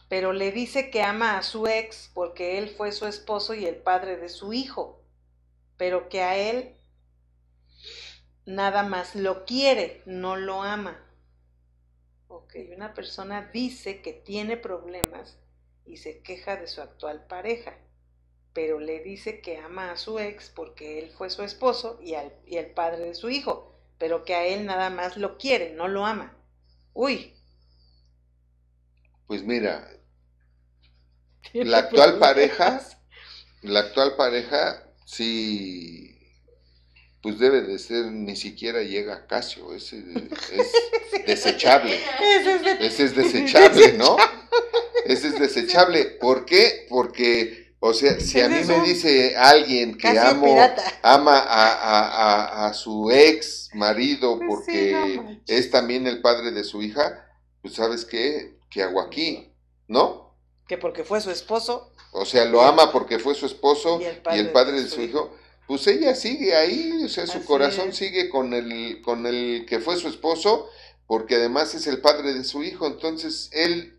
pero le dice que ama a su ex porque él fue su esposo y el padre de su hijo, pero que a él nada más lo quiere, no lo ama. Ok, una persona dice que tiene problemas y se queja de su actual pareja, pero le dice que ama a su ex porque él fue su esposo y, al, y el padre de su hijo, pero que a él nada más lo quiere, no lo ama. Uy. Pues mira, la actual pareja, la actual pareja sí pues debe de ser, ni siquiera llega a Casio, ese es desechable. Ese es desechable, ¿no? Ese es desechable. ¿Por qué? Porque, o sea, si a mí me dice alguien que amo, ama a, a, su ex marido porque es también el padre de su hija, pues sabes qué, ¿qué hago aquí? ¿No? Que porque fue su esposo. O sea, lo ama porque fue su esposo y el padre, de, su hijo pues ella sigue ahí, o sea, su corazón sigue con el, con el que fue su esposo, porque además es el padre de su hijo, entonces él,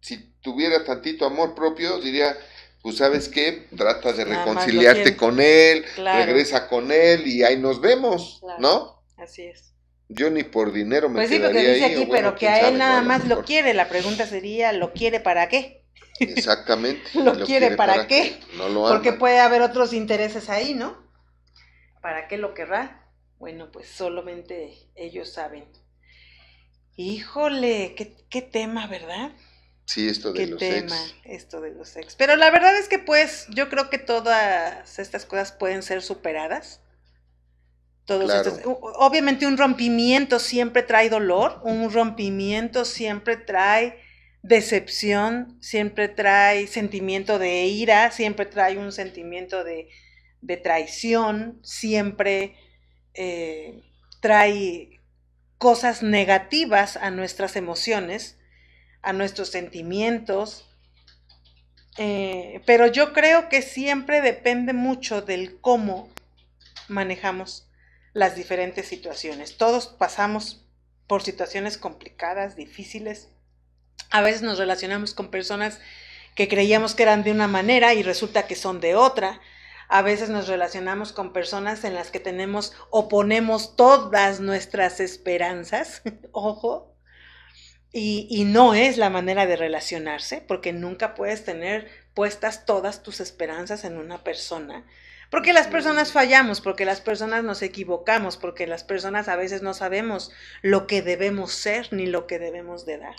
si tuviera tantito amor propio, diría, pues sabes qué, trata de reconciliarte con él, regresa con él y ahí nos vemos, ¿no? Así es. Yo ni por dinero me pues sí, quedaría dice aquí, pero que a él nada más lo quiere. La pregunta sería, ¿lo quiere para qué? Exactamente. ¿Lo, quiere, para, qué? No lo Porque puede haber otros intereses ahí, ¿no? ¿Para qué lo querrá? Bueno, pues solamente ellos saben. Híjole, qué, tema, ¿verdad? Sí, esto de los tema, esto de los ex. Pero la verdad es que pues yo creo que todas estas cosas pueden ser superadas. Todos estos, obviamente un rompimiento siempre trae dolor, un rompimiento siempre trae decepción, siempre trae sentimiento de ira, siempre trae un sentimiento de, traición, siempre eh, trae cosas negativas a nuestras emociones, a nuestros sentimientos. Eh, pero yo creo que siempre depende mucho del cómo manejamos las diferentes situaciones. Todos pasamos por situaciones complicadas, difíciles. A veces nos relacionamos con personas que creíamos que eran de una manera y resulta que son de otra. A veces nos relacionamos con personas en las que tenemos o ponemos todas nuestras esperanzas, ojo, y, y, no es la manera de relacionarse, porque nunca puedes tener puestas todas tus esperanzas en una persona. Porque las personas fallamos, porque las personas nos equivocamos, porque las personas a veces no sabemos lo que debemos ser ni lo que debemos de dar.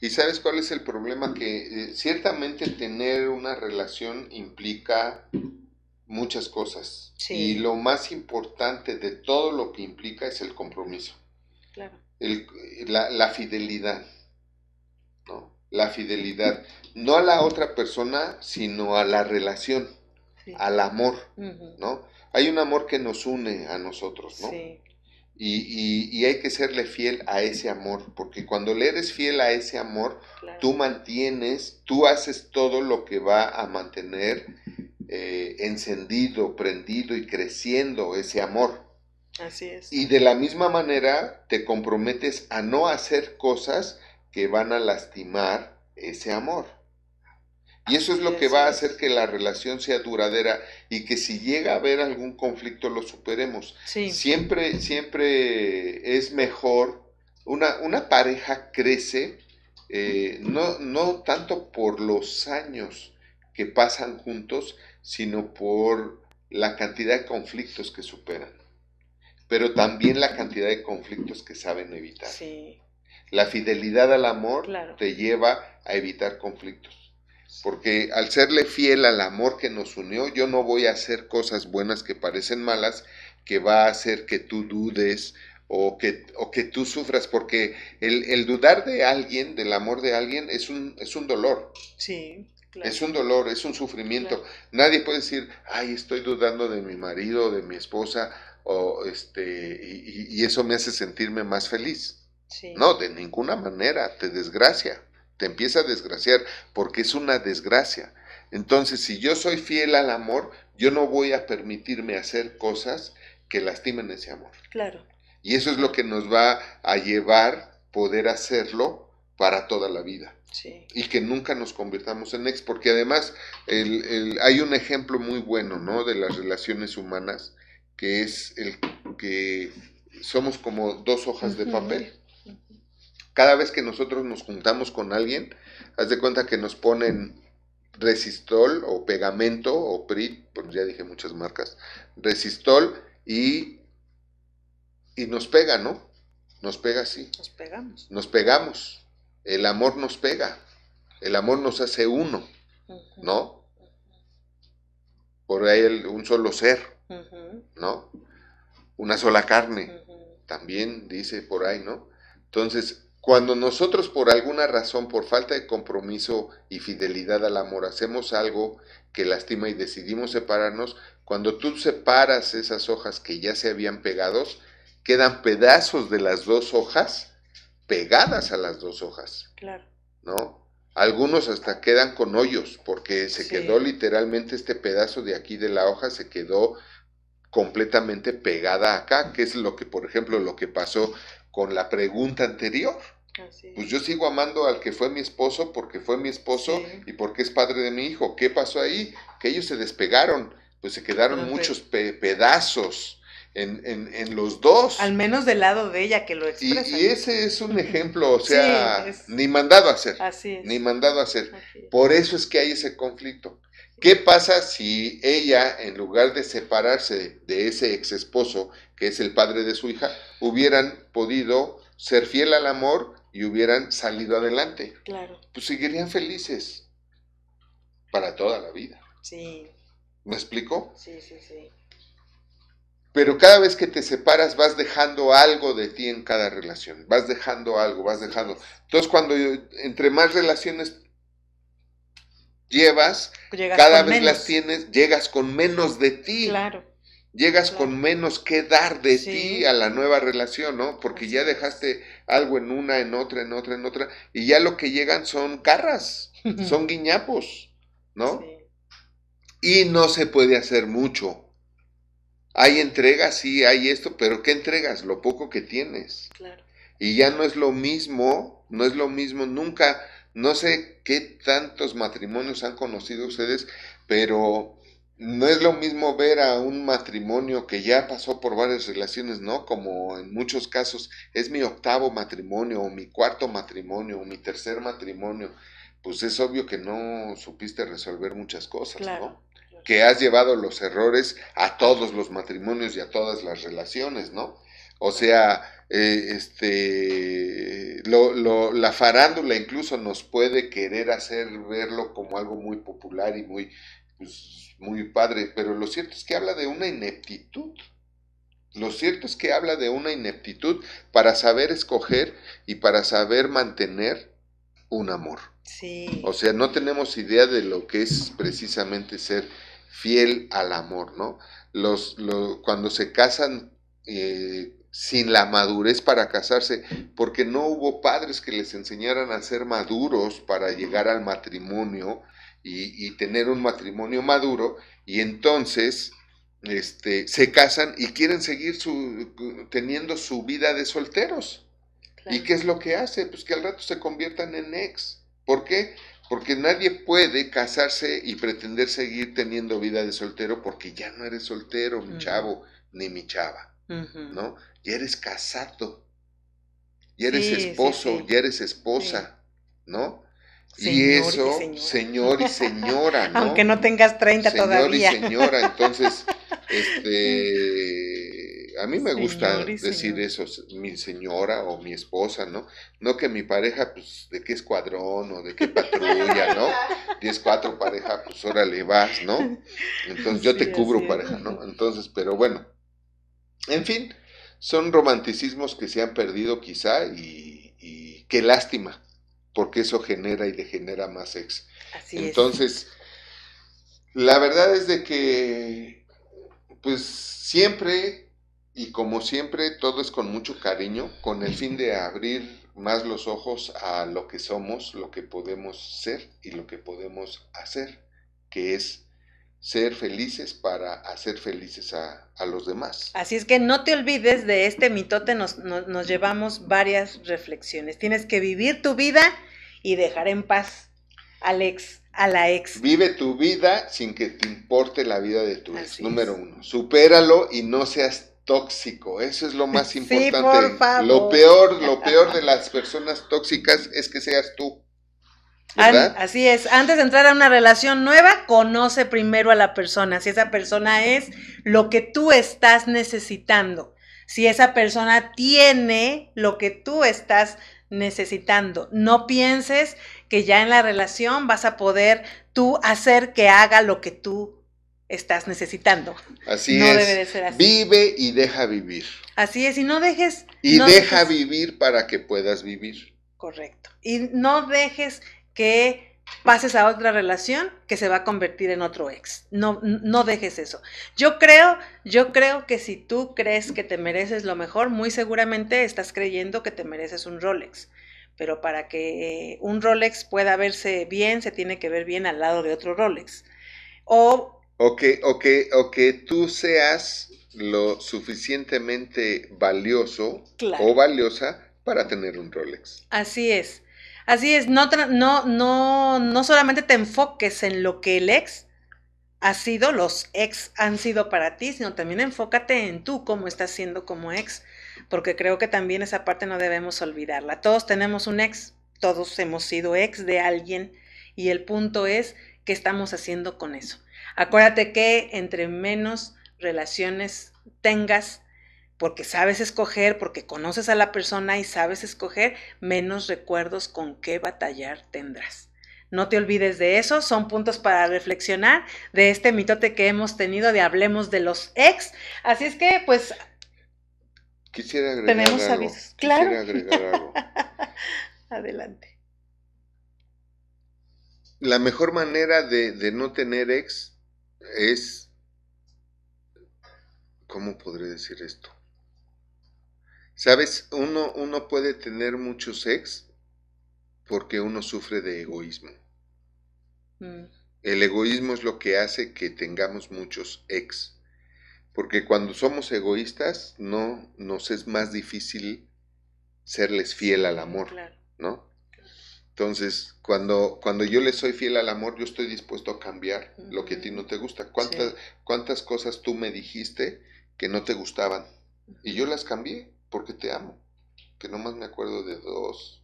¿Y sabes cuál es el problema? Que eh, ciertamente tener una relación implica muchas cosas. Y lo más importante de todo lo que implica es el compromiso. Claro. la, fidelidad. ¿no? La fidelidad. No a la otra persona, sino a la relación al amor, ¿no? Hay un amor que nos une a nosotros, ¿no? Sí. Y, y, hay que serle fiel a ese amor, porque cuando le eres fiel a ese amor, tú mantienes, tú haces todo lo que va a mantener eh, encendido, prendido y creciendo ese amor. Así es. Y de la misma manera te comprometes a no hacer cosas que van a lastimar ese amor. Y eso es lo que va a hacer que la relación sea duradera y que si llega a haber algún conflicto lo superemos. Siempre, siempre es mejor, una, una pareja crece eh, no, no tanto por los años que pasan juntos, sino por la cantidad de conflictos que superan, pero también la cantidad de conflictos que saben evitar. La fidelidad al amor te lleva a evitar conflictos. Porque al serle fiel al amor que nos unió, yo no voy a hacer cosas buenas que parecen malas, que va a hacer que tú dudes o que, o que tú sufras, porque el, dudar de alguien, del amor de alguien, es un, es un dolor. Sí. Es un dolor, es un sufrimiento. Nadie puede decir, ay, estoy dudando de mi marido, de mi esposa, o este, y, eso me hace sentirme más feliz. No, de ninguna manera, te desgracia te empieza a desgraciar porque es una desgracia. Entonces, si yo soy fiel al amor, yo no voy a permitirme hacer cosas que lastimen ese amor. Claro. Y eso es lo que nos va a llevar poder hacerlo para toda la vida. Sí. Y que nunca nos convirtamos en ex, porque además el, hay un ejemplo muy bueno, ¿no? De las relaciones humanas, que es el que somos como dos hojas de papel cada vez que nosotros nos juntamos con alguien, haz de cuenta que nos ponen resistol o pegamento o PRIT, pues ya dije muchas marcas, resistol y, y nos pega, ¿no? Nos pega así. Nos pegamos. Nos pegamos. El amor nos pega. El amor nos hace uno, ¿no? Por ahí un solo ser, ¿no? Una sola carne, también dice por ahí, ¿no? Entonces, cuando nosotros por alguna razón, por falta de compromiso y fidelidad al amor, hacemos algo que lastima y decidimos separarnos, cuando tú separas esas hojas que ya se habían pegados, quedan pedazos de las dos hojas pegadas a las dos hojas. Claro. ¿No? Algunos hasta quedan con hoyos, porque se quedó literalmente este pedazo de aquí de la hoja, se quedó completamente pegada acá, que es lo que, por ejemplo, lo que pasó con la pregunta anterior. Pues yo sigo amando al que fue mi esposo porque fue mi esposo y porque es padre de mi hijo. ¿Qué pasó ahí? Que ellos se despegaron, pues se quedaron muchos pedazos en, en, los dos. Al menos del lado de ella que lo expresa. Y, ese es un ejemplo, o sea, ni mandado a hacer. Así Ni mandado a hacer. Por eso es que hay ese conflicto. ¿Qué pasa si ella, en lugar de separarse de ese ex esposo, que es el padre de su hija, hubieran podido ser fiel al amor y hubieran salido adelante? Claro. Pues seguirían felices para toda la vida. Sí. ¿Me explico? Sí, sí, sí. Pero cada vez que te separas vas dejando algo de ti en cada relación, vas dejando algo, vas dejando. Entonces cuando entre más relaciones llevas, cada vez las tienes, llegas con menos de ti. Claro. Llegas con menos que dar de ti a la nueva relación, ¿no? Porque ya dejaste algo en una, en otra, en otra, en otra, y ya lo que llegan son carras, son guiñapos, ¿no? Y no se puede hacer mucho. Hay entregas, sí, hay esto, pero ¿qué entregas? Lo poco que tienes. Claro. Y ya no es lo mismo, no es lo mismo, nunca, no sé qué tantos matrimonios han conocido ustedes, pero no es lo mismo ver a un matrimonio que ya pasó por varias relaciones, ¿no? Como en muchos casos es mi octavo matrimonio o mi cuarto matrimonio o mi tercer matrimonio. Pues es obvio que no supiste resolver muchas cosas, ¿no? Que has llevado los errores a todos los matrimonios y a todas las relaciones, ¿no? O sea, eh, este, lo, la farándula incluso nos puede querer hacer verlo como algo muy popular y muy, pues, muy padre, pero lo cierto es que habla de una ineptitud. Lo cierto es que habla de una ineptitud para saber escoger y para saber mantener un amor. Sí. O sea, no tenemos idea de lo que es precisamente ser fiel al amor, ¿no? Los, cuando se casan eh, sin la madurez para casarse, porque no hubo padres que les enseñaran a ser maduros para llegar al matrimonio, y, tener un matrimonio maduro y entonces este, se casan y quieren seguir su, teniendo su vida de solteros. ¿Y qué es lo que hace? Pues que al rato se conviertan en ex. ¿Por qué? Porque nadie puede casarse y pretender seguir teniendo vida de soltero porque ya no eres soltero, mi chavo, ni mi chava, ¿no? Ya eres casado, ya eres esposo, ya eres esposa, ¿no? Y eso, señor y señora, ¿no? Aunque no tengas 30 todavía. Señor y señora, entonces, este, a mí me gusta decir eso, mi señora o mi esposa, ¿no? No que mi pareja, pues, de qué escuadrón o de qué patrulla, ¿no? 10, 4 pareja, pues, órale, vas, ¿no? Entonces, yo te cubro, pareja, ¿no? Entonces, pero bueno, en fin, son romanticismos que se han perdido quizá y, y qué lástima porque eso genera y degenera más ex. Así Entonces, la verdad es de que, pues siempre y como siempre, todo es con mucho cariño, con el fin de abrir más los ojos a lo que somos, lo que podemos ser y lo que podemos hacer, que es ser felices para hacer felices a, los demás. Así es que no te olvides de este mitote, nos, nos, llevamos varias reflexiones. Tienes que vivir tu vida y dejar en paz al ex, a la ex. Vive tu vida sin que te importe la vida de tu ex, número uno. Supéralo y no seas tóxico, eso es lo más importante. Sí, por favor. Lo peor, lo peor de las personas tóxicas es que seas tú. Así es, antes de entrar a una relación nueva, conoce primero a la persona, si esa persona es lo que tú estás necesitando, si esa persona tiene lo que tú estás necesitando. No pienses que ya en la relación vas a poder tú hacer que haga lo que tú estás necesitando. Así no Debe de ser así. Vive y deja vivir. Así es, y no dejes... Y deja vivir para que puedas vivir. Correcto. Y no dejes que pases a otra relación que se va a convertir en otro ex. No, no dejes eso. Yo creo, yo creo que si tú crees que te mereces lo mejor, muy seguramente estás creyendo que te mereces un Rolex. Pero para que un Rolex pueda verse bien, se tiene que ver bien al lado de otro Rolex. O, o, que, o, que, o que tú seas lo suficientemente valioso o valiosa para tener un Rolex. Así es. Así es, no, no, no, no solamente te enfoques en lo que el ex ha sido, los ex han sido para ti, sino también enfócate en tú, cómo estás siendo como ex, porque creo que también esa parte no debemos olvidarla. Todos tenemos un ex, todos hemos sido ex de alguien y el punto es qué estamos haciendo con eso. Acuérdate que entre menos relaciones tengas, porque sabes escoger, porque conoces a la persona y sabes escoger, menos recuerdos con qué batallar tendrás. No te olvides de eso, son puntos para reflexionar de este mitote que hemos tenido de hablemos de los ex. Así es que, pues... Quisiera agregar tenemos avisos. Claro. agregar algo. Adelante. La mejor manera de, de no tener ex es... ¿Cómo podré decir esto? Sabes, uno, uno puede tener muchos ex porque uno sufre de egoísmo. Mm. El egoísmo es lo que hace que tengamos muchos ex. Porque cuando somos egoístas, no nos es más difícil serles fiel al amor, ¿no? Entonces, cuando, cuando yo le soy fiel al amor, yo estoy dispuesto a cambiar lo que a ti no te gusta. ¿Cuántas, ¿Cuántas cosas tú me dijiste que no te gustaban? Y yo las cambié porque te amo. Que nomás me acuerdo de dos.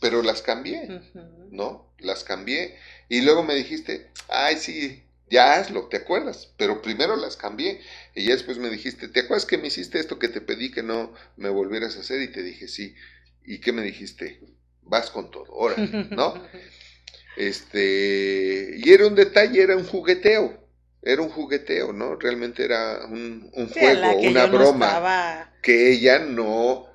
Pero las cambié, ¿no? Las cambié. Y luego me dijiste, ay, sí, ya hazlo, ¿te acuerdas? Pero primero las cambié. Y ya después me dijiste, ¿te acuerdas que me hiciste esto que te pedí que no me volvieras a hacer? Y te dije, sí. ¿Y qué me dijiste? Vas con todo, ahora, ¿no? Este, y era un detalle, era un jugueteo. Era un jugueteo, ¿no? Realmente era un, juego, una broma. Que ella no,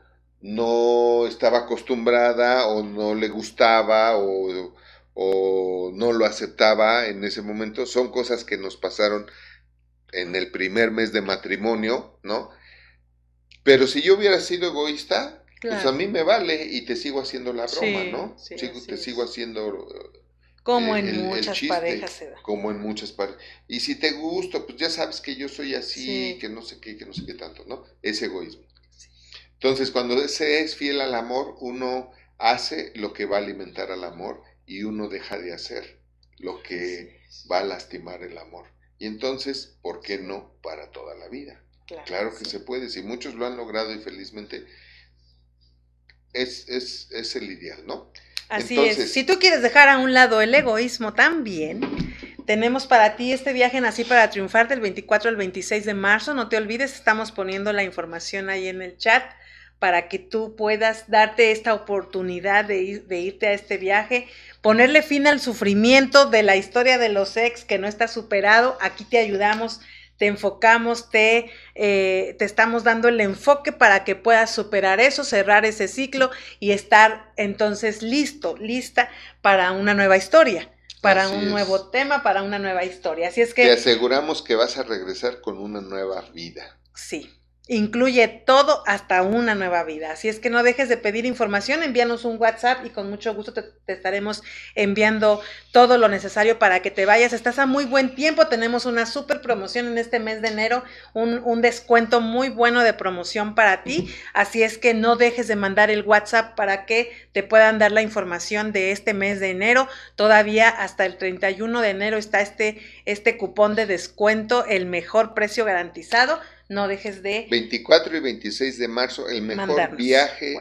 no estaba acostumbrada o no le gustaba o o no lo aceptaba en ese momento. Son cosas que nos pasaron en el primer mes de matrimonio, ¿no? Pero si yo hubiera sido egoísta, pues a mí me vale y te sigo haciendo la broma, ¿no? te sigo haciendo... Como eh, en muchas parejas se da. Como en muchas parejas. Y si te gusto, pues ya sabes que yo soy así, que no sé qué, que no sé qué tanto, ¿no? Es egoísmo. Entonces, cuando se es fiel al amor, uno hace lo que va a alimentar al amor y uno deja de hacer lo que va a lastimar el amor. Y entonces, ¿por qué no para toda la vida? Claro, que se puede, si muchos lo han logrado y felizmente es, es, el ideal, ¿no? Así es. Si tú quieres dejar a un lado el egoísmo también, tenemos para ti este viaje en Así para Triunfar del 24 al 26 de marzo. No te olvides, estamos poniendo la información ahí en el chat para que tú puedas darte esta oportunidad de, irte a este viaje, ponerle fin al sufrimiento de la historia de los ex que no está superado. Aquí te ayudamos, te enfocamos, te, eh, te estamos dando el enfoque para que puedas superar eso, cerrar ese ciclo y estar entonces listo, lista para una nueva historia para un nuevo tema, para una nueva historia. Así es que... Te aseguramos que vas a regresar con una nueva vida. Sí, incluye todo hasta una nueva vida. Así es que no dejes de pedir información, envíanos un WhatsApp y con mucho gusto te, estaremos enviando todo lo necesario para que te vayas. Estás a muy buen tiempo, tenemos una super promoción en este mes de enero, un, un descuento muy bueno de promoción para ti. Así es que no dejes de mandar el WhatsApp para que te puedan dar la información de este mes de enero. Todavía hasta el 31 de enero está este, este cupón de descuento, el mejor precio garantizado no dejes de... 24 y 26 de marzo, el mejor viaje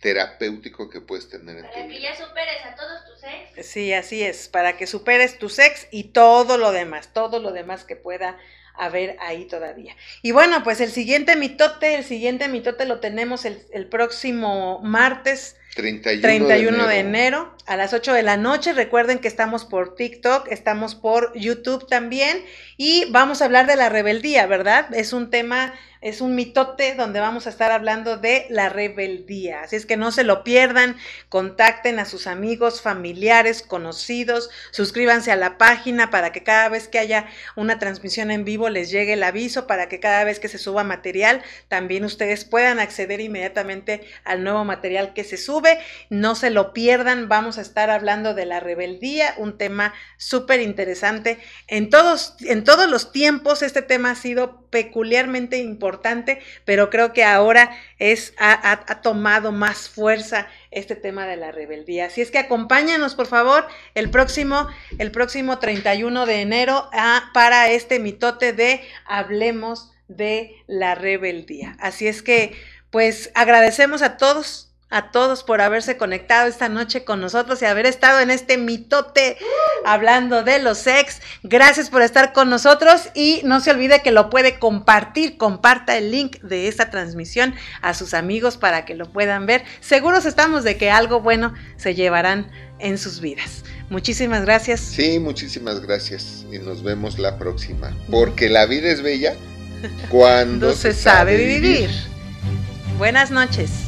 terapéutico que puedes tener en tu vida. Para que ya superes a todos tus ex. Sí, así es, para que superes tus ex y todo lo demás, todo lo demás que pueda haber ahí todavía. Y bueno, pues el siguiente mitote, el siguiente mitote lo tenemos el, el próximo martes 31, de, enero. a las 8 de la noche. Recuerden que estamos por TikTok, estamos por YouTube también y vamos a hablar de la rebeldía, ¿verdad? Es un tema es un mitote donde vamos a estar hablando de la rebeldía. Así es que no se lo pierdan, contacten a sus amigos, familiares, conocidos, suscríbanse a la página para que cada vez que haya una transmisión en vivo les llegue el aviso, para que cada vez que se suba material también ustedes puedan acceder inmediatamente al nuevo material que se sube. No se lo pierdan, vamos a estar hablando de la rebeldía, un tema súper interesante. En todos, en todos los tiempos este tema ha sido peculiarmente importante pero creo que ahora es, ha, tomado más fuerza este tema de la rebeldía. Así es que acompáñanos, por favor, el próximo, el próximo 31 de enero para este mitote de Hablemos de la rebeldía. Así es que, pues agradecemos a todos a todos por haberse conectado esta noche con nosotros y haber estado en este mitote hablando de los ex. Gracias por estar con nosotros y no se olvide que lo puede compartir, comparta el link de esta transmisión a sus amigos para que lo puedan ver. Seguros estamos de que algo bueno se llevarán en sus vidas. Muchísimas gracias. Sí, muchísimas gracias y nos vemos la próxima. Porque la vida es bella cuando se, sabe vivir. Buenas noches.